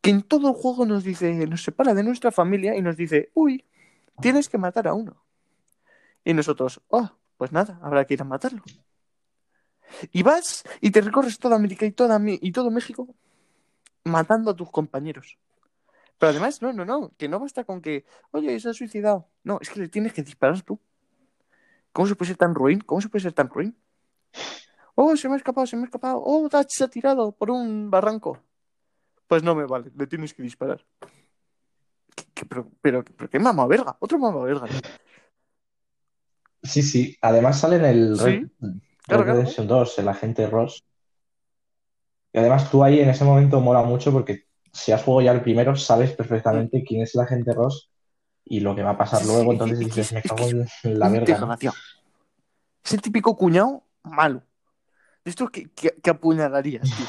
que en todo el juego nos dice, nos separa de nuestra familia y nos dice, uy, tienes que matar a uno. Y nosotros, oh, pues nada, habrá que ir a matarlo. Y vas y te recorres toda América y, toda, y todo México matando a tus compañeros. Pero además, no, no, no, que no basta con que, oye, se ha suicidado. No, es que le tienes que disparar tú. ¿Cómo se puede ser tan ruin? ¿Cómo se puede ser tan ruin? Oh, se me ha escapado, se me ha escapado. Oh, Dutch se ha tirado por un barranco. Pues no me vale, le tienes que disparar. ¿Qué- qué- pero, pero, pero qué mama verga, otro mama verga. Sí, sí. Además sale en el Sí, Red, claro, Red claro. Redemption 2, el agente Ross. Y además tú ahí en ese momento mola mucho porque si has jugado ya el primero, sabes perfectamente quién es el agente Ross y lo que va a pasar luego. Entonces dices, es- me cago en la verga. Es el típico cuñado malo. De estos que, que, que apuñalarías, tío.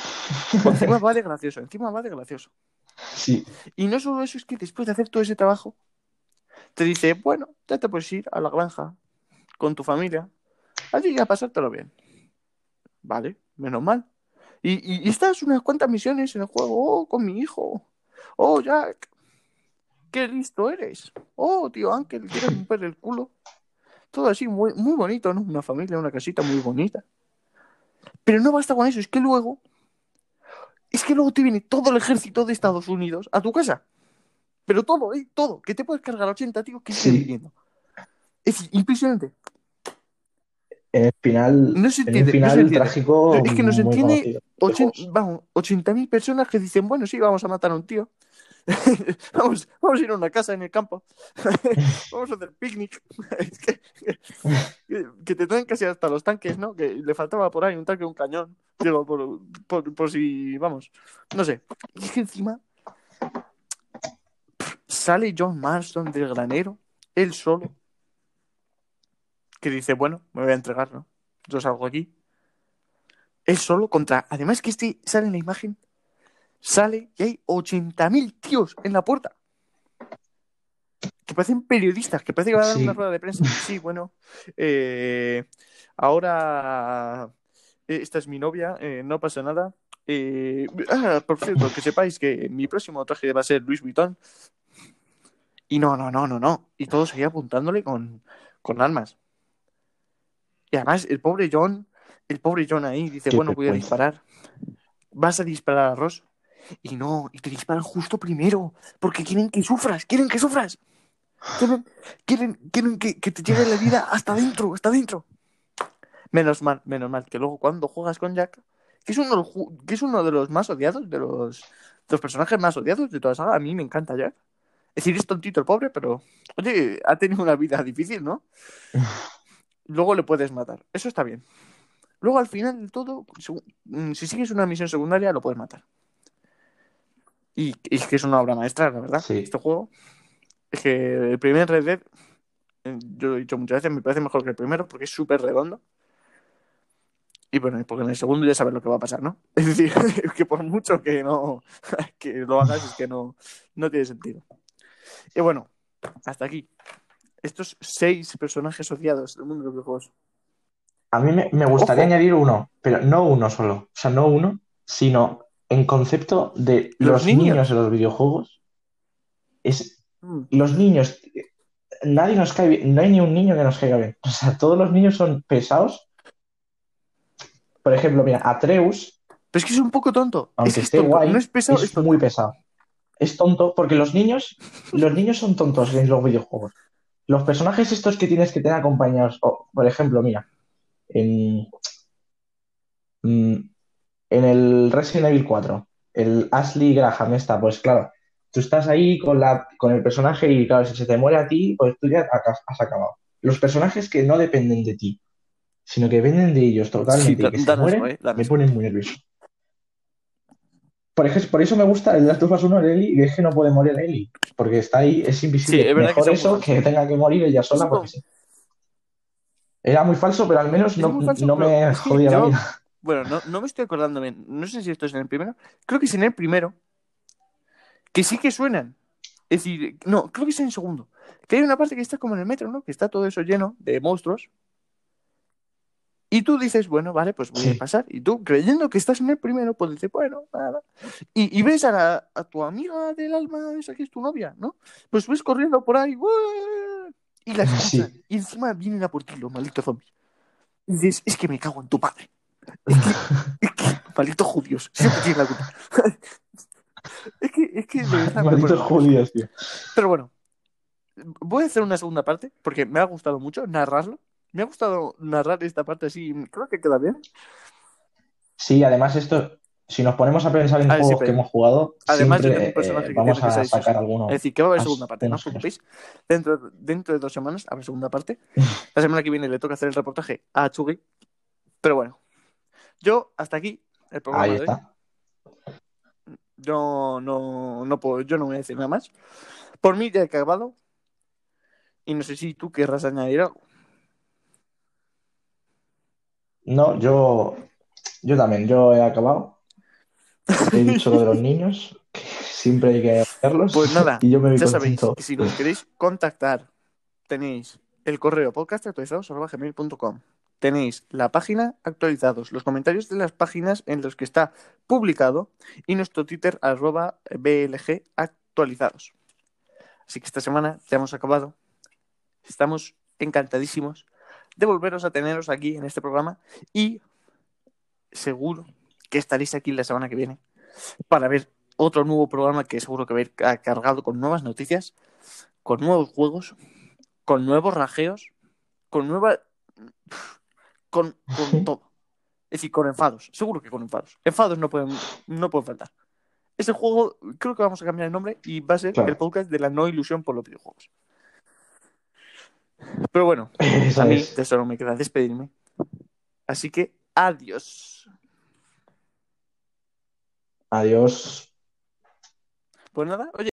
O encima va de gracioso, encima va de gracioso. Sí, Y no solo eso, es que después de hacer todo ese trabajo, te dice, bueno, ya te puedes ir a la granja con tu familia, allí a pasártelo bien. Vale, menos mal. Y, y, y estás unas cuantas misiones en el juego, oh, con mi hijo. Oh, Jack, qué listo eres. Oh, tío Ángel, quieres romper el culo. Todo así, muy, muy bonito, ¿no? Una familia, una casita muy bonita. Pero no basta con eso, es que luego. Es que luego te viene todo el ejército de Estados Unidos a tu casa. Pero todo, ¿eh? Todo. Que te puedes cargar 80 tíos que Sí. viviendo. Es impresionante. En el final, No se en entiende, no se final entiende. trágico Es que no se muy entiende conocido. Ochen- Juegos. vamos, 80.000 personas que dicen, bueno, sí, vamos a matar a un tío. vamos, vamos a ir a una casa en el campo. vamos a hacer picnic. Es que, que- que te traen casi hasta los tanques, ¿no? Que le faltaba por ahí un tanque, un cañón. Digo, por, por- por si, vamos, no sé. Y es que encima sale John Marston del granero, él solo, que dice, bueno, me voy a entregar, ¿no? Yo salgo aquí. Él solo contra. Además, que este sale en la imagen. Sale y hay 80.000 tíos en la puerta. Que parecen periodistas, que parece que va a dar Sí. una rueda de prensa. Sí, bueno. eh, ahora eh, esta es mi novia, eh, no pasa nada. Eh, ah, por cierto, que sepáis que mi próximo traje va a ser Luis Vuitton. Y no, no, no, no, no. Y todo seguía apuntándole con, con armas. Y además, el pobre John, el pobre John ahí dice, Qué bueno, voy a disparar. Vas a disparar a Ross. Y no, y te disparan justo primero, porque quieren que sufras, quieren que sufras. Quieren, quieren, quieren que, que te lleve la vida hasta adentro, hasta adentro. Menos mal, menos mal, que luego cuando juegas con Jack, que es uno, de los ju- que es uno de los más odiados, de los, de los personajes más odiados de toda la saga, a mí me encanta Jack. Es decir, es tontito el pobre, pero, oye, ha tenido una vida difícil, ¿no? Luego le puedes matar, eso está bien. Luego al final de todo, mm, si sigues una misión secundaria, lo puedes matar. Y, y es que es una obra maestra, la verdad, Sí. este juego. Es que el primer Red Dead, eh, yo lo he dicho muchas veces, me parece mejor que el primero porque es súper redondo. Y bueno, porque en el segundo ya sabes lo que va a pasar, ¿no? Es decir, que por mucho que no que lo hagas, es que no, no tiene sentido. Y bueno, hasta aquí. Estos seis personajes odiados del mundo de los videojuegos. A mí me, me gustaría Ojo. añadir uno, pero no uno solo. O sea, no uno, sino en concepto de Los los, niños. niños en los videojuegos. Es Mm. los niños. Nadie nos cae bien, no hay ni un niño que nos caiga bien. O sea, todos los niños son pesados. Por ejemplo, mira, Atreus, Pero es que es un poco tonto. aunque es que es esté tonto. guay, No es pesado, es, es muy pesado. Es tonto porque los niños, los niños son tontos en los videojuegos. Los personajes estos que tienes que tener acompañados, por ejemplo, mira, en, mm, en el Resident Evil 4, el Ashley Graham está, pues claro, tú estás ahí con la, con el personaje y claro, si se te muere a ti, pues tú ya has acabado. Los personajes que no dependen de ti, sino que dependen de ellos totalmente Sí, y que se mueren, eh, me ponen muy nervioso. Por ejemplo, por eso me gusta el Last of Us 1 de Ellie, y es que no puede morir Ellie, porque está ahí, es invisible. Sí, es verdad que Mejor eso que tenga que morir ella sola porque sí. Era muy falso, pero al menos no, falso, no me que jodía la yo- vida. Bueno, no, no me estoy acordando bien. No sé si esto es en el primero. Creo que es en el primero. Que sí que suenan. Es decir, no, creo que es en el segundo. Que hay una parte que está como en el metro, ¿no? Que está todo eso lleno de monstruos. Y tú dices, bueno, vale, pues voy Sí. a pasar. Y tú, creyendo que estás en el primero, pues dices, bueno, nada. Y, y ves a, la- a tu amiga del alma, esa que es tu novia, ¿no? Pues ves corriendo por ahí, ¡uah! y la. Sí. Y encima vienen a por ti los malditos zombies. Y dices, es que me cago en tu padre. Es que, es que malditos judíos, siempre tienen la culpa. es que, es que de verdad Malditos pone- judíos, tío. Pero bueno, voy a hacer una segunda parte porque me ha gustado mucho narrarlo. Me ha gustado narrar esta parte así, creo que queda bien. Sí, además esto, si nos ponemos a pensar en Ah, sí, juegos que hemos jugado, Además, siempre eh, vamos a sacar eso. alguno. Es decir, que va a haber segunda parte, no os preocupéis. Dentro, dentro de dos semanas habrá segunda parte. La semana que viene le toca hacer el reportaje a Chugi. Pero bueno, yo hasta aquí el programa Ahí de hoy. Yo no, no puedo, yo no voy a decir nada más. Por mí ya he acabado. Y no sé si tú querrás añadir algo. No, yo, yo también, yo he acabado. He dicho lo de los niños, que siempre hay que hacerlos. Pues nada, y yo me Ya sabéis que si nos queréis contactar, tenéis el correo podcastactualizados.gmail.com Tenéis la página actualizados, los comentarios de las páginas en los que está publicado y nuestro Twitter arroba BLG actualizados. Así que esta semana ya hemos acabado. Estamos encantadísimos de volveros a teneros aquí en este programa y seguro que estaréis aquí la semana que viene para ver otro nuevo programa que seguro que va a ir ca- cargado con nuevas noticias, con nuevos juegos, con nuevos rajeos, con nueva. con, con todo. Es decir, con enfados. Seguro que con enfados. Enfados no pueden, no pueden faltar. Ese juego, creo que vamos a cambiar el nombre y va a ser Claro. el podcast de la no ilusión por los videojuegos. Pero bueno, a mí es. de solo me queda despedirme. Así que adiós. Adiós. Pues nada, oye.